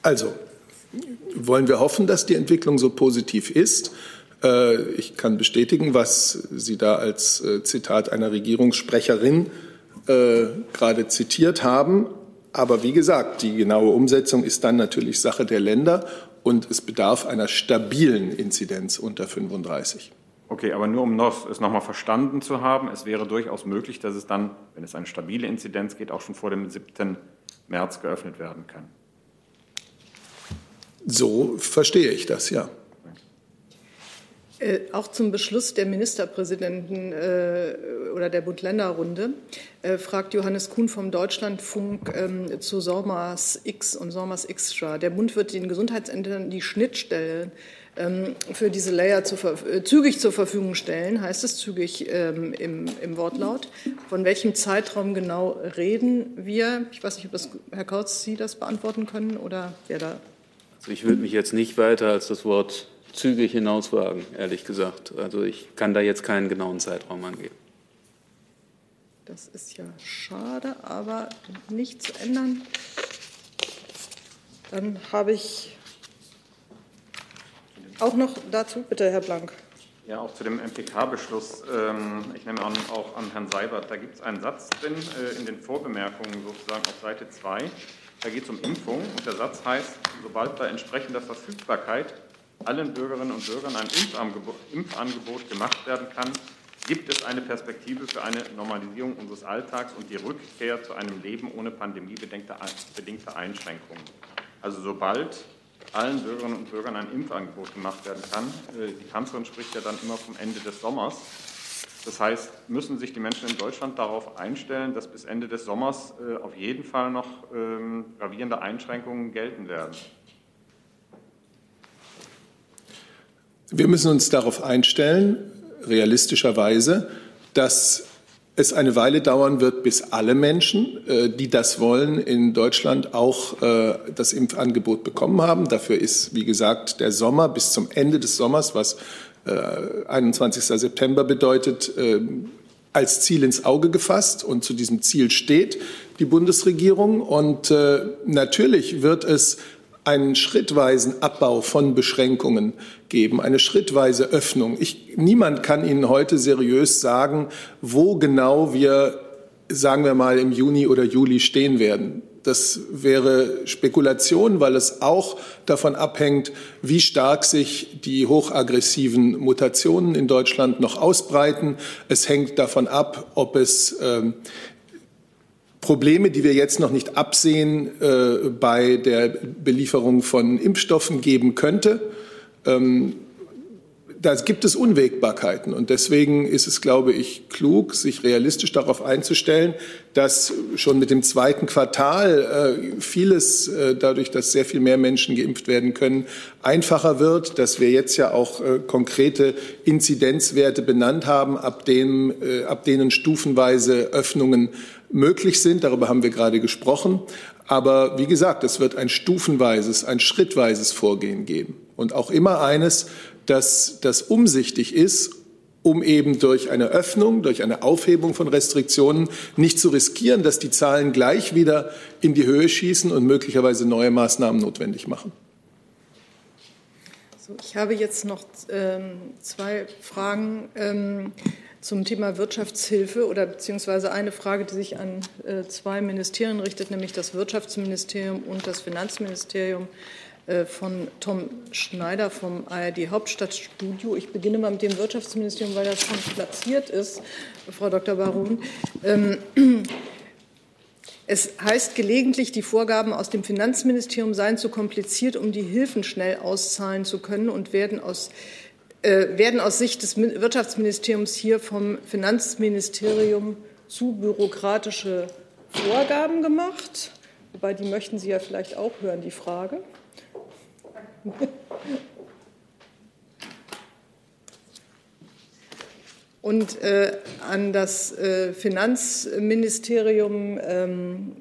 Also, wollen wir hoffen, dass die Entwicklung so positiv ist. Äh, ich kann bestätigen, was Sie da als äh, Zitat einer Regierungssprecherin äh, gerade zitiert haben. Aber wie gesagt, die genaue Umsetzung ist dann natürlich Sache der Länder und es bedarf einer stabilen Inzidenz unter 35. Okay, aber nur um noch, es nochmal verstanden zu haben, es wäre durchaus möglich, dass es dann, wenn es eine stabile Inzidenz geht, auch schon vor dem 7. März geöffnet werden kann. So verstehe ich das, ja. Äh, auch zum Beschluss der Ministerpräsidenten äh, oder der Bund-Länder-Runde äh, fragt Johannes Kuhn vom Deutschlandfunk ähm, zu SORMAS X und SORMAS Extra. Der Bund wird den Gesundheitsämtern die Schnittstellen ähm, für diese Layer zu, äh, zügig zur Verfügung stellen, heißt es zügig ähm, im, im, Wortlaut. Von welchem Zeitraum genau reden wir? Ich weiß nicht, ob das, Herr Kautz, Sie das beantworten können oder wer da. Also ich würde mich jetzt nicht weiter als das Wort zügig hinauswagen, ehrlich gesagt. Also ich kann da jetzt keinen genauen Zeitraum angeben. Das ist ja schade, aber nicht zu ändern. Dann habe ich auch noch dazu, bitte, Herr Blank. Ja, auch zu dem MPK-Beschluss. Ähm, ich nehme an, auch an Herrn Seibert. Da gibt es einen Satz drin äh, in den Vorbemerkungen sozusagen auf Seite 2. Da geht es um Impfung und der Satz heißt, sobald bei entsprechender Verfügbarkeit allen Bürgerinnen und Bürgern ein Impfangebot gemacht werden kann, gibt es eine Perspektive für eine Normalisierung unseres Alltags und die Rückkehr zu einem Leben ohne pandemiebedingte Einschränkungen. Also sobald allen Bürgerinnen und Bürgern ein Impfangebot gemacht werden kann, äh, die Kanzlerin spricht ja dann immer vom Ende des Sommers. Das heißt, müssen sich die Menschen in Deutschland darauf einstellen, dass bis Ende des Sommers äh, auf jeden Fall noch ähm, gravierende Einschränkungen gelten werden. Wir müssen uns darauf einstellen, realistischerweise, dass es eine Weile dauern wird, bis alle Menschen, äh, die das wollen, in Deutschland auch äh, das Impfangebot bekommen haben. Dafür ist, wie gesagt, der Sommer bis zum Ende des Sommers, was 21. Äh, September bedeutet, als Ziel ins Auge gefasst. Und zu diesem Ziel steht die Bundesregierung. Und natürlich wird es einen schrittweisen Abbau von Beschränkungen geben, eine schrittweise Öffnung. Ich, niemand kann Ihnen heute seriös sagen, wo genau wir, sagen wir mal, im Juni oder Juli stehen werden. Das wäre Spekulation, weil es auch davon abhängt, wie stark sich die hochaggressiven Mutationen in Deutschland noch ausbreiten. Es hängt davon ab, ob es ähm, Probleme, die wir jetzt noch nicht absehen, äh, bei der Belieferung von Impfstoffen geben könnte. Ähm, da gibt es Unwägbarkeiten. Und deswegen ist es, glaube ich, klug, sich realistisch darauf einzustellen, dass schon mit dem zweiten Quartal äh, vieles, äh, dadurch, dass sehr viel mehr Menschen geimpft werden können, einfacher wird, dass wir jetzt ja auch äh, konkrete Inzidenzwerte benannt haben, ab, dem, äh, ab denen stufenweise Öffnungen möglich sind. Darüber haben wir gerade gesprochen. Aber wie gesagt, es wird ein stufenweises, ein schrittweises Vorgehen geben. Und auch immer eines, dass das umsichtig ist, um eben durch eine Öffnung, durch eine Aufhebung von Restriktionen nicht zu riskieren, dass die Zahlen gleich wieder in die Höhe schießen und möglicherweise neue Maßnahmen notwendig machen. So, ich habe jetzt noch ähm, zwei Fragen ähm, zum Thema Wirtschaftshilfe oder beziehungsweise eine Frage, die sich an äh, zwei Ministerien richtet, nämlich das Wirtschaftsministerium und das Finanzministerium. Äh, von Tom Schneider vom ARD Hauptstadtstudio. Ich beginne mal mit dem Wirtschaftsministerium, weil das schon platziert ist, Frau Dr. Baron. Ähm, es heißt gelegentlich, die Vorgaben aus dem Finanzministerium seien zu kompliziert, um die Hilfen schnell auszahlen zu können und werden aus, äh, werden aus Sicht des Wirtschaftsministeriums hier vom Finanzministerium zu bürokratische Vorgaben gemacht. Wobei, die möchten Sie ja vielleicht auch hören, die Frage. Und äh, an das äh, Finanzministerium ähm,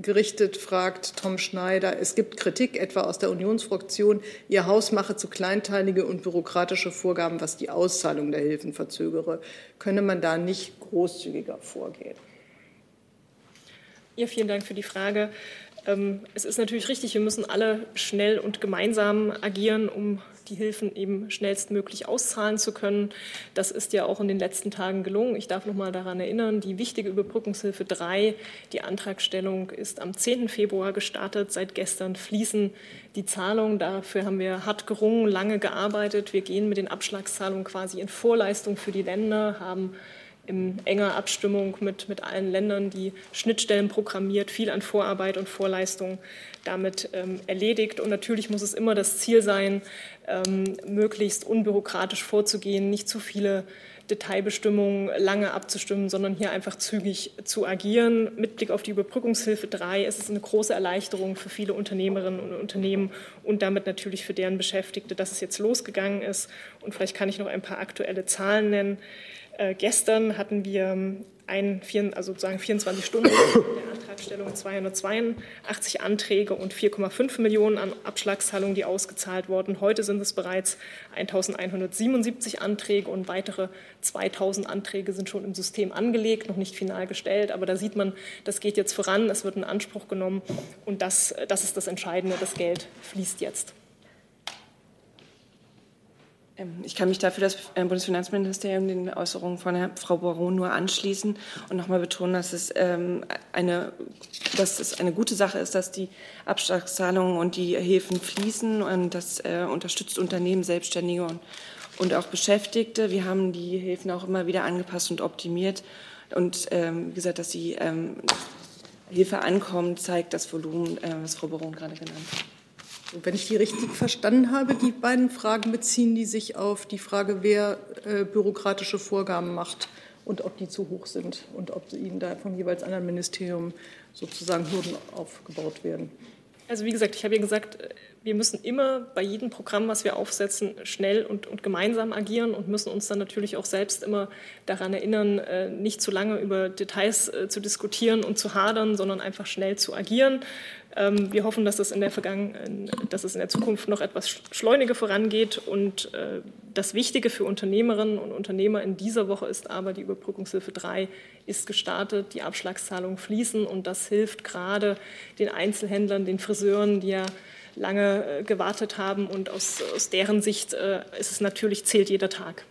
gerichtet fragt Tom Schneider, es gibt Kritik etwa aus der Unionsfraktion, Ihr Haus mache zu kleinteilige und bürokratische Vorgaben, was die Auszahlung der Hilfen verzögere. Könne man da nicht großzügiger vorgehen? Ja, vielen Dank für die Frage. Ähm, es ist natürlich richtig, wir müssen alle schnell und gemeinsam agieren, um die Hilfen eben schnellstmöglich auszahlen zu können. Das ist ja auch in den letzten Tagen gelungen. Ich darf noch mal daran erinnern, die wichtige Überbrückungshilfe 3, die Antragstellung ist am 10. Februar gestartet. Seit gestern fließen die Zahlungen. Dafür haben wir hart gerungen, lange gearbeitet. Wir gehen mit den Abschlagszahlungen quasi in Vorleistung für die Länder, haben in enger Abstimmung mit, mit allen Ländern die Schnittstellen programmiert, viel an Vorarbeit und Vorleistung damit ähm, erledigt. Und natürlich muss es immer das Ziel sein, ähm, möglichst unbürokratisch vorzugehen, nicht zu viele Detailbestimmungen lange abzustimmen, sondern hier einfach zügig zu agieren. Mit Blick auf die Überbrückungshilfe 3 ist es eine große Erleichterung für viele Unternehmerinnen und Unternehmen und damit natürlich für deren Beschäftigte, dass es jetzt losgegangen ist. Und vielleicht kann ich noch ein paar aktuelle Zahlen nennen. Äh, gestern hatten wir ähm, ein, also sozusagen 24 Stunden der Antragstellung 282 Anträge und 4,5 Millionen an Abschlagszahlungen, die ausgezahlt wurden. Heute sind es bereits 1177 Anträge und weitere 2000 Anträge sind schon im System angelegt, noch nicht final gestellt. Aber da sieht man, das geht jetzt voran, es wird in Anspruch genommen und das, das ist das Entscheidende. Das Geld fließt jetzt. Ähm, ich kann mich dafür das äh, Bundesfinanzministerium den Äußerungen von Frau Baron nur anschließen und nochmal betonen, dass es, ähm, eine, dass es eine gute Sache ist, dass die Abschlagszahlungen und die Hilfen fließen und das äh, unterstützt Unternehmen, Selbstständige und, und auch Beschäftigte. Wir haben die Hilfen auch immer wieder angepasst und optimiert und ähm, wie gesagt, dass die ähm, Hilfe ankommt, zeigt das Volumen, äh, was Frau Baron gerade genannt hat. Wenn ich die richtig verstanden habe, die beiden Fragen beziehen die sich auf die Frage, wer äh, bürokratische Vorgaben macht und ob die zu hoch sind und ob ihnen da vom jeweils anderen Ministerium sozusagen Hürden aufgebaut werden. Also wie gesagt, ich habe ja gesagt, wir müssen immer bei jedem Programm, was wir aufsetzen, schnell und, und, gemeinsam agieren und müssen uns dann natürlich auch selbst immer daran erinnern, äh, nicht zu lange über Details äh, zu diskutieren und zu hadern, sondern einfach schnell zu agieren. Ähm, wir hoffen, dass es in der dass es in der Zukunft noch etwas schleuniger vorangeht. Und äh, das Wichtige für Unternehmerinnen und Unternehmer in dieser Woche ist aber, die Überbrückungshilfe 3 ist gestartet, die Abschlagszahlungen fließen und das hilft gerade den Einzelhändlern, den Friseuren, die ja lange äh, gewartet haben. Und aus, aus deren Sicht äh, ist es natürlich, zählt jeder Tag.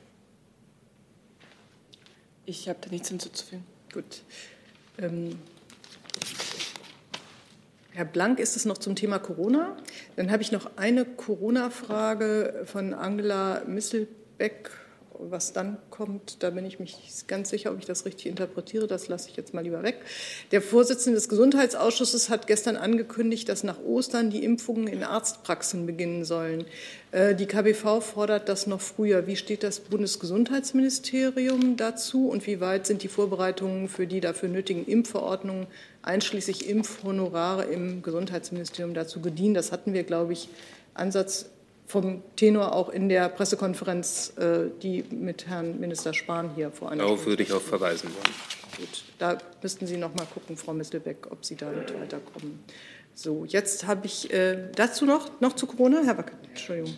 Ich habe da nichts hinzuzufügen. Gut. Ähm Herr Blank, ist es noch zum Thema Corona? Dann habe ich noch eine Corona-Frage von Angela Misselbeck was dann kommt, da bin ich mich ganz sicher, ob ich das richtig interpretiere. Das lasse ich jetzt mal lieber weg. Der Vorsitzende des Gesundheitsausschusses hat gestern angekündigt, dass nach Ostern die Impfungen in Arztpraxen beginnen sollen. Äh, die KBV fordert das noch früher. Wie steht das Bundesgesundheitsministerium dazu und wie weit sind die Vorbereitungen für die dafür nötigen Impfverordnungen einschließlich Impfhonorare im Gesundheitsministerium dazu gediehen? Das hatten wir, glaube ich, Ansatz vom Tenor auch in der Pressekonferenz, äh, die mit Herrn Minister Spahn hier vor einer Darauf würde ich auch verweisen wollen. Gut, da müssten Sie noch mal gucken, Frau Mistelbeck, ob Sie damit weiterkommen. So, jetzt habe ich äh, dazu noch, noch zu Corona, Herr Wacker, Entschuldigung,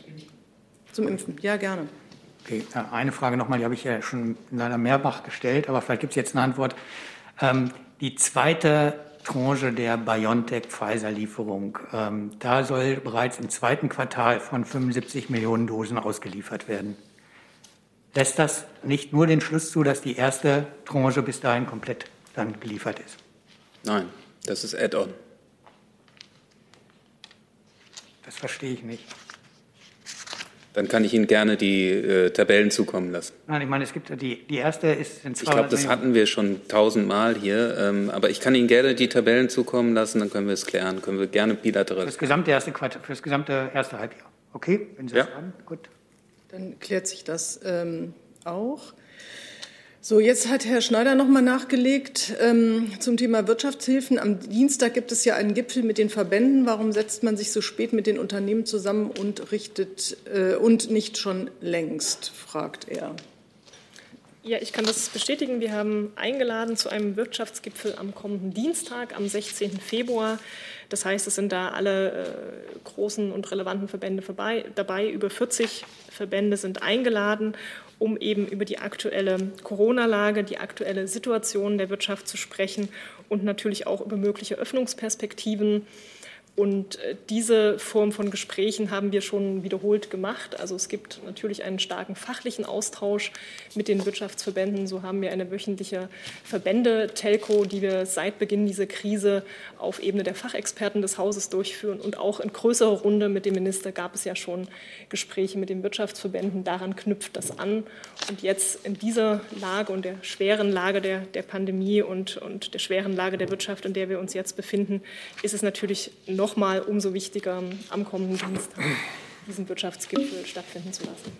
zum Impfen. Ja, gerne. Okay, äh, eine Frage nochmal, die habe ich ja schon leider mehrfach gestellt, aber vielleicht gibt es jetzt eine Antwort. Ähm, die zweite Tranche der BioNTech-Pfizer-Lieferung. Ähm, da soll bereits im zweiten Quartal von 75 Millionen Dosen ausgeliefert werden. Lässt das nicht nur den Schluss zu, dass die erste Tranche bis dahin komplett dann geliefert ist? Nein, das ist Add-on. Das verstehe ich nicht. Dann kann ich Ihnen gerne die äh, Tabellen zukommen lassen. Nein, ich meine, es gibt die, die erste ist in Ich glaube, das hatten wir schon tausendmal hier. Ähm, aber ich kann Ihnen gerne die Tabellen zukommen lassen, dann können wir es klären. Können wir gerne bilateral. Für das gesamte erste, Quartal, für das gesamte erste Halbjahr. Okay, wenn Sie Ja. das sagen, gut. Dann klärt sich das ähm, auch. So, jetzt hat Herr Schneider noch mal nachgelegt ähm, zum Thema Wirtschaftshilfen. Am Dienstag gibt es ja einen Gipfel mit den Verbänden. Warum setzt man sich so spät mit den Unternehmen zusammen und richtet äh, und nicht schon längst? fragt er. Ja, ich kann das bestätigen. Wir haben eingeladen zu einem Wirtschaftsgipfel am kommenden Dienstag, am 16. Februar. Das heißt, es sind da alle äh, großen und relevanten Verbände vorbei, dabei. Über 40 Verbände sind eingeladen, um eben über die aktuelle Corona-Lage, die aktuelle Situation der Wirtschaft zu sprechen und natürlich auch über mögliche Öffnungsperspektiven. Und äh, diese Form von Gesprächen haben wir schon wiederholt gemacht. Also es gibt natürlich einen starken fachlichen Austausch mit den Wirtschaftsverbänden. So haben wir eine wöchentliche Verbände-Telco, die wir seit Beginn dieser Krise auf Ebene der Fachexperten des Hauses durchführen. Und auch in größerer Runde mit dem Minister gab es ja schon Gespräche mit den Wirtschaftsverbänden. Daran knüpft das an. Und jetzt in dieser Lage und der schweren Lage der, der Pandemie und, und der schweren Lage der Wirtschaft, in der wir uns jetzt befinden, ist es natürlich noch mal umso wichtiger, am kommenden Dienstag diesen Wirtschaftsgipfel stattfinden zu lassen.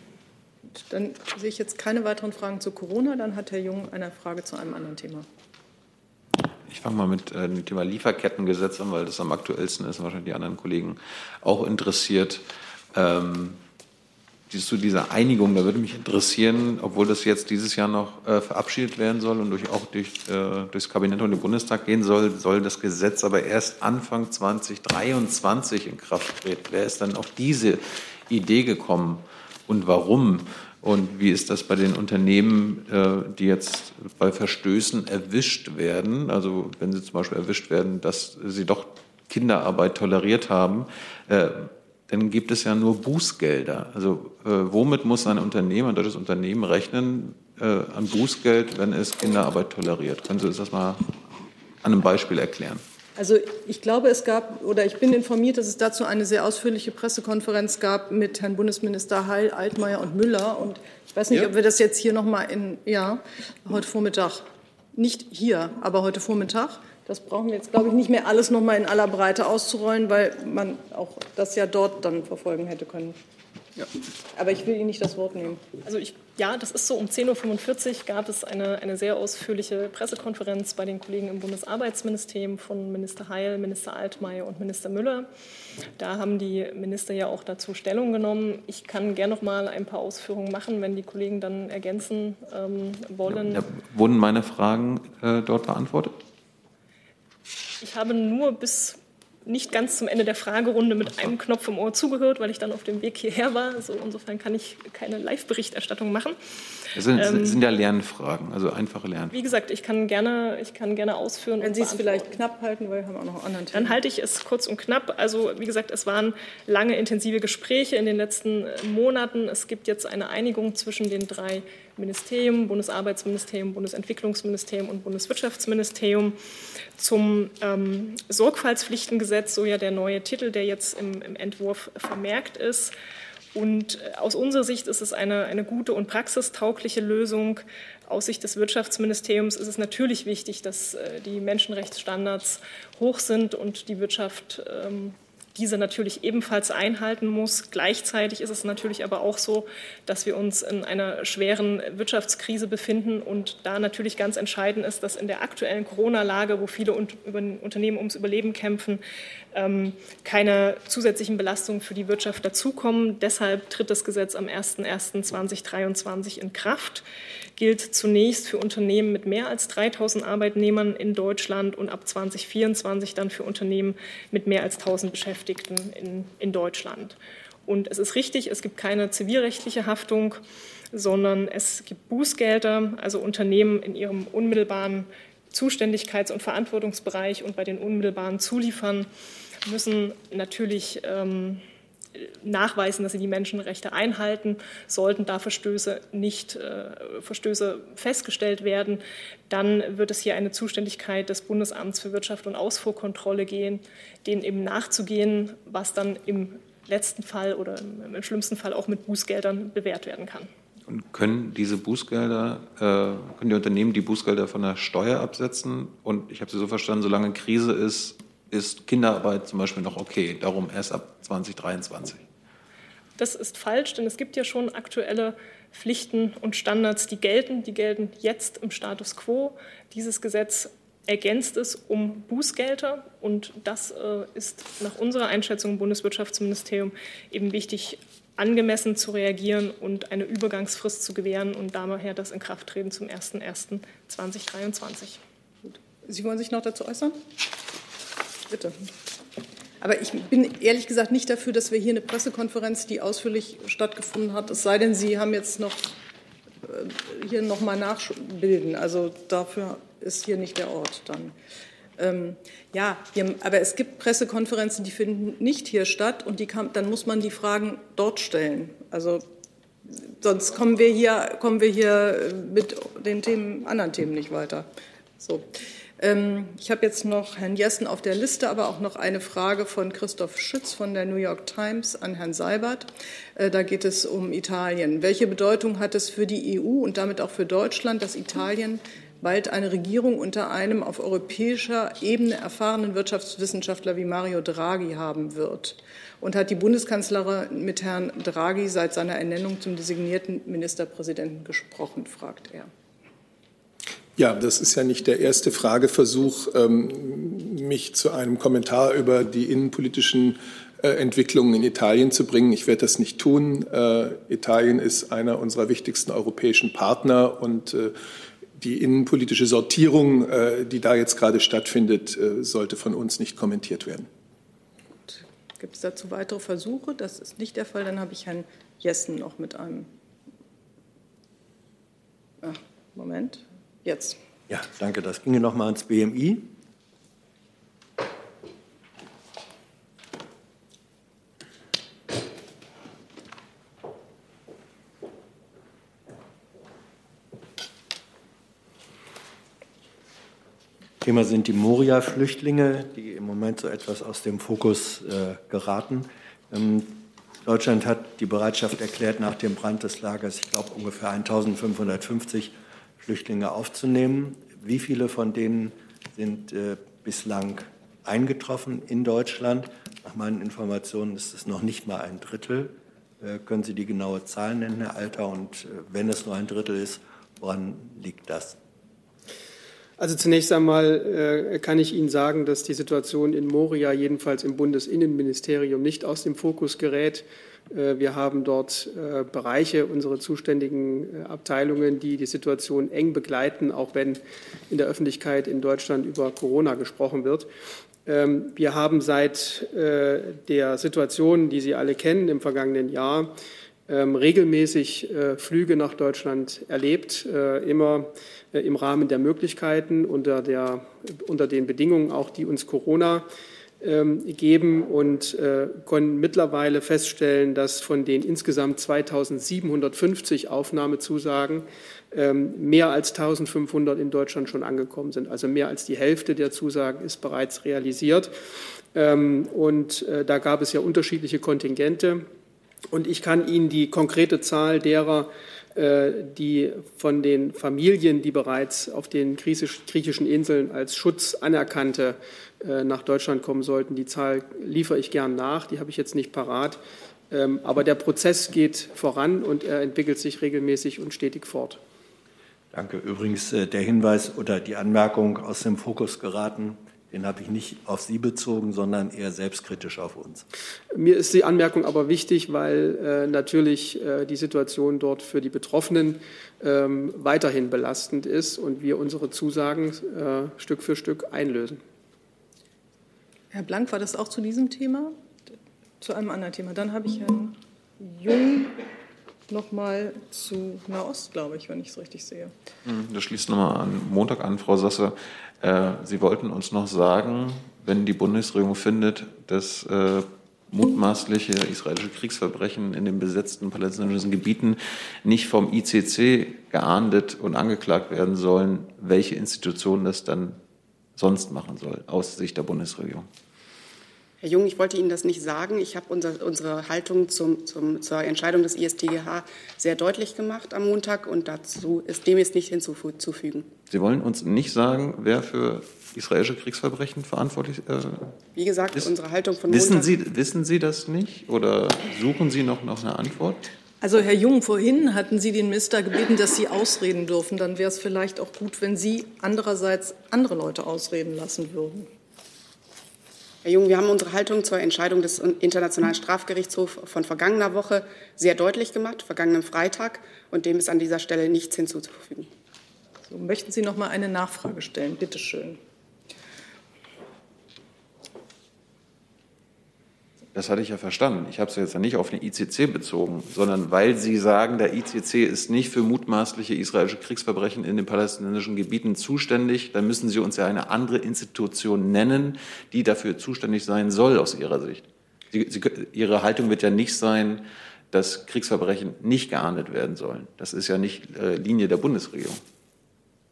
Dann sehe ich jetzt keine weiteren Fragen zu Corona. Dann hat Herr Jung eine Frage zu einem anderen Thema. Ich fange mal mit äh, dem Thema Lieferkettengesetz an, weil das am aktuellsten ist und wahrscheinlich die anderen Kollegen auch interessiert. Ähm, zu dieser Einigung, da würde mich interessieren, obwohl das jetzt dieses Jahr noch äh, verabschiedet werden soll und durch, auch durch, äh, durchs Kabinett und den Bundestag gehen soll, soll das Gesetz aber erst Anfang 2023 in Kraft treten. Wer ist dann auf diese Idee gekommen und warum? Und wie ist das bei den Unternehmen, äh, die jetzt bei Verstößen erwischt werden? Also wenn sie zum Beispiel erwischt werden, dass sie doch Kinderarbeit toleriert haben, äh, dann gibt es ja nur Bußgelder. Also äh, womit muss ein Unternehmen, ein deutsches Unternehmen rechnen äh, an Bußgeld, wenn es Kinderarbeit toleriert? Können Sie uns das mal an einem Beispiel erklären? Also ich glaube, es gab oder ich bin informiert, dass es dazu eine sehr ausführliche Pressekonferenz gab mit Herrn Bundesminister Heil, Altmaier und Müller. Und ich weiß nicht, Ja. ob wir das jetzt hier noch mal in ja heute Vormittag nicht hier, aber heute Vormittag. Das brauchen wir jetzt, glaube ich, nicht mehr alles noch mal in aller Breite auszurollen, weil man auch das ja dort dann verfolgen hätte können. Aber ich will Ihnen nicht das Wort nehmen. Also ich, ja, das ist so. Um 10.45 Uhr gab es eine, eine sehr ausführliche Pressekonferenz bei den Kollegen im Bundesarbeitsministerium von Minister Heil, Minister Altmaier und Minister Müller. Da haben die Minister ja auch dazu Stellung genommen. Ich kann gerne noch mal ein paar Ausführungen machen, wenn die Kollegen dann ergänzen ähm, wollen. Ja, wurden meine Fragen äh, dort beantwortet? Ich habe nur bis nicht ganz zum Ende der Fragerunde mit einem Knopf im Ohr zugehört, weil ich dann auf dem Weg hierher war. Also insofern kann ich keine Live-Berichterstattung machen. Das sind, Ähm, sind ja Lernfragen, also einfache Lernfragen. Wie gesagt, ich kann gerne, ich kann gerne ausführen. Wenn und Sie es vielleicht knapp halten, weil wir haben auch noch anderen Dann halte ich es kurz und knapp. Also wie gesagt, es waren lange intensive Gespräche in den letzten äh, Monaten. Es gibt jetzt eine Einigung zwischen den drei Ministerien, Bundesarbeitsministerium, Bundesentwicklungsministerium und Bundeswirtschaftsministerium zum ähm, Sorgfaltspflichtengesetz, so ja der neue Titel, der jetzt im, im Entwurf vermerkt ist. Und äh, aus unserer Sicht ist es eine, eine gute und praxistaugliche Lösung. Aus Sicht des Wirtschaftsministeriums ist es natürlich wichtig, dass äh, die Menschenrechtsstandards hoch sind und die Wirtschaft ähm, diese natürlich ebenfalls einhalten muss. Gleichzeitig ist es natürlich aber auch so, dass wir uns in einer schweren Wirtschaftskrise befinden und da natürlich ganz entscheidend ist, dass in der aktuellen Corona-Lage, wo viele Unternehmen ums Überleben kämpfen, ähm, keine zusätzlichen Belastungen für die Wirtschaft dazukommen. Deshalb tritt das Gesetz am 01.01.2023 in Kraft gilt zunächst für Unternehmen mit mehr als 3000 Arbeitnehmern in Deutschland und ab 2024 dann für Unternehmen mit mehr als 1000 Beschäftigten in, in Deutschland. Und es ist richtig, es gibt keine zivilrechtliche Haftung, sondern es gibt Bußgelder, also Unternehmen in ihrem unmittelbaren Zuständigkeits- und Verantwortungsbereich und bei den unmittelbaren Zuliefern müssen natürlich ähm, nachweisen, dass sie die Menschenrechte einhalten. Sollten da Verstöße nicht äh, Verstöße festgestellt werden, dann wird es hier eine Zuständigkeit des Bundesamts für Wirtschaft und Ausfuhrkontrolle gehen, denen eben nachzugehen, was dann im letzten Fall oder im, im schlimmsten Fall auch mit Bußgeldern bewährt werden kann. Und können diese Bußgelder, äh, können die Unternehmen die Bußgelder von der Steuer absetzen? Und ich habe Sie so verstanden, solange Krise ist, ist Kinderarbeit zum Beispiel noch okay, darum erst ab 2023. Das ist falsch, denn es gibt ja schon aktuelle Pflichten und Standards, die gelten. Die gelten jetzt im Status quo. Dieses Gesetz ergänzt es um Bußgelder und das äh, ist nach unserer Einschätzung im Bundeswirtschaftsministerium eben wichtig, angemessen zu reagieren und eine Übergangsfrist zu gewähren und daher das Inkrafttreten zum 01.01.2023. Sie wollen sich noch dazu äußern? Bitte. Aber ich bin ehrlich gesagt nicht dafür, dass wir hier eine Pressekonferenz, die ausführlich stattgefunden hat, es sei denn, Sie haben jetzt noch äh, hier noch mal nachbilden. Also dafür ist hier nicht der Ort dann. Ähm, ja, wir, aber es gibt Pressekonferenzen, die finden nicht hier statt und die kann, dann muss man die Fragen dort stellen. Also sonst kommen wir hier, kommen wir hier mit den Themen, anderen Themen nicht weiter. So. Ähm, ich habe jetzt noch Herrn Jessen auf der Liste, aber auch noch eine Frage von Christoph Schütz von der New York Times an Herrn Seibert. Äh, da geht es um Italien. Welche Bedeutung hat es für die EU und damit auch für Deutschland, dass Italien bald eine Regierung unter einem auf europäischer Ebene erfahrenen Wirtschaftswissenschaftler wie Mario Draghi haben wird? Und hat die Bundeskanzlerin mit Herrn Draghi seit seiner Ernennung zum designierten Ministerpräsidenten gesprochen, fragt er. Ja, das ist ja nicht der erste Frageversuch, ähm, mich zu einem Kommentar über die innenpolitischen äh, Entwicklungen in Italien zu bringen. Ich werde das nicht tun. Äh, Italien ist einer unserer wichtigsten europäischen Partner und äh, die innenpolitische Sortierung, die da jetzt gerade stattfindet, sollte von uns nicht kommentiert werden. Gibt es dazu weitere Versuche? Das ist nicht der Fall. Dann habe ich Herrn Jessen noch mit einem. Ach, Moment. Jetzt. Ja, danke. Das ginge noch mal ans BMI. Thema sind die Moria-Flüchtlinge, die im Moment so etwas aus dem Fokus äh, geraten. Ähm, Deutschland hat die Bereitschaft erklärt, nach dem Brand des Lagers, ich glaube, ungefähr 1550 Flüchtlinge aufzunehmen. Wie viele von denen sind äh, bislang eingetroffen in Deutschland? Nach meinen Informationen ist es noch nicht mal ein Drittel. Äh, können Sie die genaue Zahl nennen, Herr Alter? Und äh, wenn es nur ein Drittel ist, woran liegt das? Also zunächst einmal äh, kann ich Ihnen sagen, dass die Situation in Moria jedenfalls im Bundesinnenministerium nicht aus dem Fokus gerät. Äh, wir haben dort äh, Bereiche, unsere zuständigen äh, Abteilungen, die die Situation eng begleiten, auch wenn in der Öffentlichkeit in Deutschland über Corona gesprochen wird. Ähm, wir haben seit der Situation, die Sie alle kennen, im vergangenen Jahr ähm, regelmäßig Flüge nach Deutschland erlebt, immer im Rahmen der Möglichkeiten, unter, der, unter den Bedingungen auch, die uns Corona geben und äh, konnten mittlerweile feststellen, dass von den insgesamt 2750 Aufnahmezusagen ähm, mehr als 1500 in Deutschland schon angekommen sind. Also mehr als die Hälfte der Zusagen ist bereits realisiert. Ähm, und äh, da gab es ja unterschiedliche Kontingente. Und ich kann Ihnen die konkrete Zahl derer, die von den Familien, die bereits auf den griechischen Inseln als Schutz anerkannte, äh, nach Deutschland kommen sollten, die Zahl liefere ich gern nach, die habe ich jetzt nicht parat. Ähm, aber der Prozess geht voran und er entwickelt sich regelmäßig und stetig fort. Danke. Übrigens äh, der Hinweis oder die Anmerkung aus dem Fokus geraten, den habe ich nicht auf Sie bezogen, sondern eher selbstkritisch auf uns. Mir ist die Anmerkung aber wichtig, weil äh, natürlich äh, die Situation dort für die Betroffenen ähm, weiterhin belastend ist und wir unsere Zusagen äh, Stück für Stück einlösen. Herr Blank, war das auch zu diesem Thema? Zu einem anderen Thema. Dann habe ich Herrn Jung noch mal zu Nahost, glaube ich, wenn ich es richtig sehe. Das schließt nochmal an Montag an, Frau Sasse. Äh, Sie wollten uns noch sagen, wenn die Bundesregierung findet, dass äh, mutmaßliche israelische Kriegsverbrechen in den besetzten palästinensischen Gebieten nicht vom ICC geahndet und angeklagt werden sollen, welche Institution das dann sonst machen soll, aus Sicht der Bundesregierung. Herr Jung, ich wollte Ihnen das nicht sagen. Ich habe unser, unsere Haltung zum, zum, zur Entscheidung des ISTGH sehr deutlich gemacht am Montag und dazu ist dem jetzt nicht hinzuzufügen. Sie wollen uns nicht sagen, wer für israelische Kriegsverbrechen verantwortlich ist? Äh, Wie gesagt, ist, unsere Haltung von wissen Montag. Sie, wissen Sie das nicht oder suchen Sie noch nach einer Antwort? Also Herr Jung, vorhin hatten Sie den Minister gebeten, dass Sie ausreden dürfen. Dann wäre es vielleicht auch gut, wenn Sie andererseits andere Leute ausreden lassen würden. Herr Jung, wir haben unsere Haltung zur Entscheidung des Internationalen Strafgerichtshofs von vergangener Woche sehr deutlich gemacht, vergangenen Freitag, und dem ist an dieser Stelle nichts hinzuzufügen. So, möchten Sie noch mal eine Nachfrage stellen? Bitte schön. Das hatte ich ja verstanden. Ich habe es jetzt ja nicht auf den ICC bezogen, sondern weil Sie sagen, der ICC ist nicht für mutmaßliche israelische Kriegsverbrechen in den palästinensischen Gebieten zuständig, dann müssen Sie uns ja eine andere Institution nennen, die dafür zuständig sein soll aus Ihrer Sicht. Sie, Sie, Ihre Haltung wird ja nicht sein, dass Kriegsverbrechen nicht geahndet werden sollen. Das ist ja nicht äh, Linie der Bundesregierung.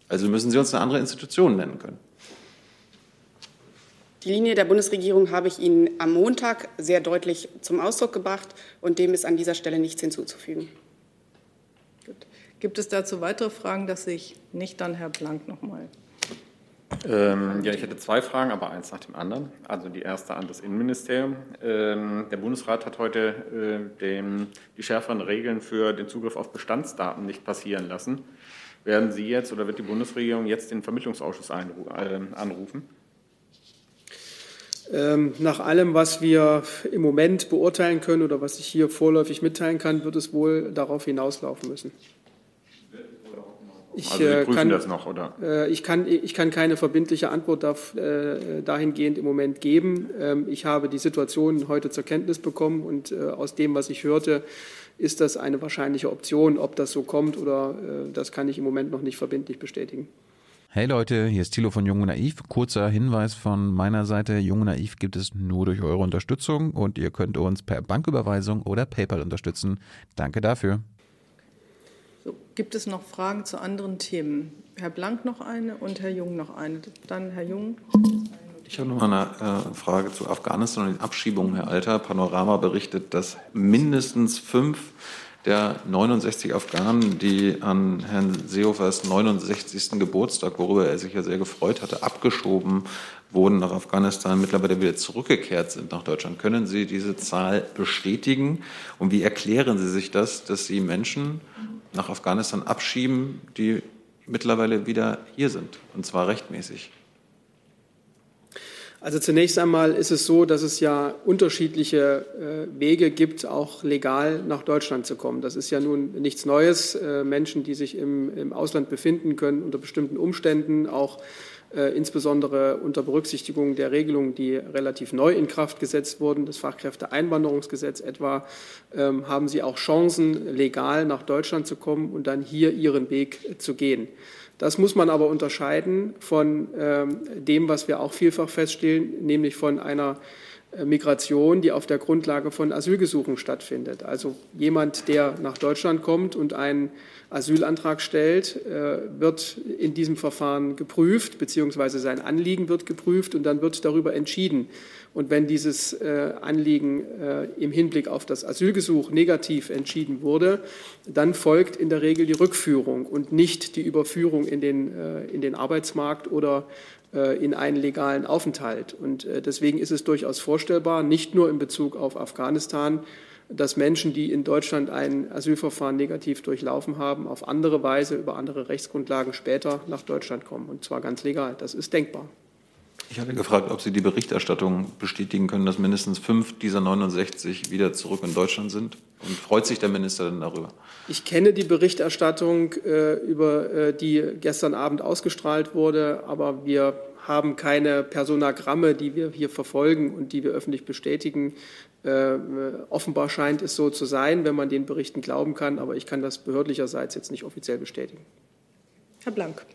Also müssen Sie uns eine andere Institution nennen können. Die Linie der Bundesregierung habe ich Ihnen am Montag sehr deutlich zum Ausdruck gebracht und dem ist an dieser Stelle nichts hinzuzufügen. Gut. Gibt es dazu weitere Fragen? Das sehe ich nicht. Dann Herr Blank noch mal. Ähm, ja, ich hätte zwei Fragen, aber eins nach dem anderen. Also die erste an das Innenministerium. Ähm, der Bundesrat hat heute äh, den, die schärferen Regeln für den Zugriff auf Bestandsdaten nicht passieren lassen. Werden Sie jetzt oder wird die Bundesregierung jetzt den Vermittlungsausschuss äh, anrufen? Ähm, nach allem, was wir im Moment beurteilen können oder was ich hier vorläufig mitteilen kann, wird es wohl darauf hinauslaufen müssen. Ich, also Sie äh, prüfen kann, das noch, oder? Äh, ich, kann, ich kann keine verbindliche Antwort äh, dahingehend im Moment geben. Ähm, ich habe die Situation heute zur Kenntnis bekommen und aus dem, was ich hörte, ist das eine wahrscheinliche Option. Ob das so kommt oder das kann ich im Moment noch nicht verbindlich bestätigen. Hey Leute, hier ist Thilo von Jung und Naiv. Kurzer Hinweis von meiner Seite. Jung und Naiv gibt es nur durch eure Unterstützung und ihr könnt uns per Banküberweisung oder PayPal unterstützen. Danke dafür. So, gibt es noch Fragen zu anderen Themen? Herr Blank noch eine und Herr Jung noch eine. Dann Herr Jung. Ich habe noch mal eine äh, Frage zu Afghanistan und den Abschiebungen, Herr Alter. Panorama berichtet, dass mindestens fünf der 69 Afghanen, die an Herrn Seehofers 69. Geburtstag, worüber er sich ja sehr gefreut hatte, abgeschoben wurden nach Afghanistan, mittlerweile wieder zurückgekehrt sind nach Deutschland. Können Sie diese Zahl bestätigen? Und wie erklären Sie sich das, dass Sie Menschen nach Afghanistan abschieben, die mittlerweile wieder hier sind, und zwar rechtmäßig? Also zunächst einmal ist es so, dass es ja unterschiedliche äh, Wege gibt, auch legal nach Deutschland zu kommen. Das ist ja nun nichts Neues. Äh, Menschen, die sich im, Ausland befinden, können unter bestimmten Umständen auch äh, insbesondere unter Berücksichtigung der Regelungen, die relativ neu in Kraft gesetzt wurden, das Fachkräfteeinwanderungsgesetz etwa, ähm, haben sie auch Chancen, legal nach Deutschland zu kommen und dann hier ihren Weg zu gehen. Das muss man aber unterscheiden von ähm, dem, was wir auch vielfach feststellen, nämlich von einer äh, Migration, die auf der Grundlage von Asylgesuchen stattfindet. Also jemand, der nach Deutschland kommt und einen Asylantrag stellt, äh, wird in diesem Verfahren geprüft, beziehungsweise sein Anliegen wird geprüft und dann wird darüber entschieden, Und wenn dieses äh, Anliegen äh, im Hinblick auf das Asylgesuch negativ entschieden wurde, dann folgt in der Regel die Rückführung und nicht die Überführung in den, in den Arbeitsmarkt oder in einen legalen Aufenthalt. Und deswegen ist es durchaus vorstellbar, nicht nur in Bezug auf Afghanistan, dass Menschen, die in Deutschland ein Asylverfahren negativ durchlaufen haben, auf andere Weise über andere Rechtsgrundlagen später nach Deutschland kommen. Und zwar ganz legal. Das ist denkbar. Ich hatte gefragt, ob Sie die Berichterstattung bestätigen können, dass mindestens fünf dieser 69 wieder zurück in Deutschland sind. Und freut sich der Minister denn darüber? Ich kenne die Berichterstattung, äh, über äh, die gestern Abend ausgestrahlt wurde, aber wir haben keine Personagramme, die wir hier verfolgen und die wir öffentlich bestätigen. Äh, offenbar scheint es so zu sein, wenn man den Berichten glauben kann, aber ich kann das behördlicherseits jetzt nicht offiziell bestätigen. Herr Blank.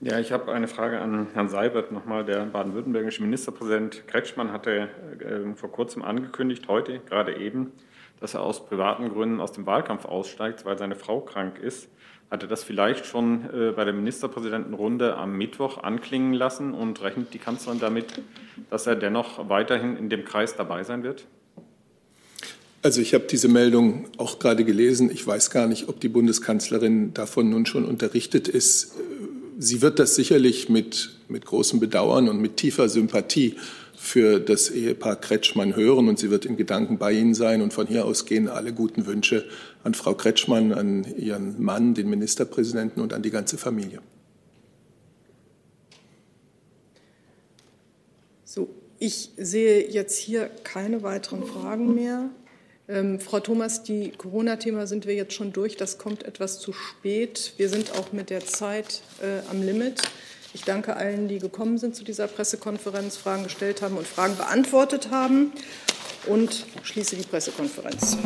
Ja, ich habe eine Frage an Herrn Seibert nochmal. Der baden-württembergische Ministerpräsident Kretschmann hatte äh, vor kurzem angekündigt, heute gerade eben, dass er aus privaten Gründen aus dem Wahlkampf aussteigt, weil seine Frau krank ist. Hatte das vielleicht schon äh, bei der Ministerpräsidentenrunde am Mittwoch anklingen lassen und rechnet die Kanzlerin damit, dass er dennoch weiterhin in dem Kreis dabei sein wird? Also ich habe diese Meldung auch gerade gelesen. Ich weiß gar nicht, ob die Bundeskanzlerin davon nun schon unterrichtet ist. Sie wird das sicherlich mit, mit großem Bedauern und mit tiefer Sympathie für das Ehepaar Kretschmann hören und sie wird in Gedanken bei Ihnen sein. Und von hier aus gehen alle guten Wünsche an Frau Kretschmann, an ihren Mann, den Ministerpräsidenten und an die ganze Familie. So, ich sehe jetzt hier keine weiteren Fragen mehr. Ähm, Frau Thomas, die Corona-Thema sind wir jetzt schon durch. Das kommt etwas zu spät. Wir sind auch mit der Zeit äh, am Limit. Ich danke allen, die gekommen sind zu dieser Pressekonferenz, Fragen gestellt haben und Fragen beantwortet haben und schließe die Pressekonferenz.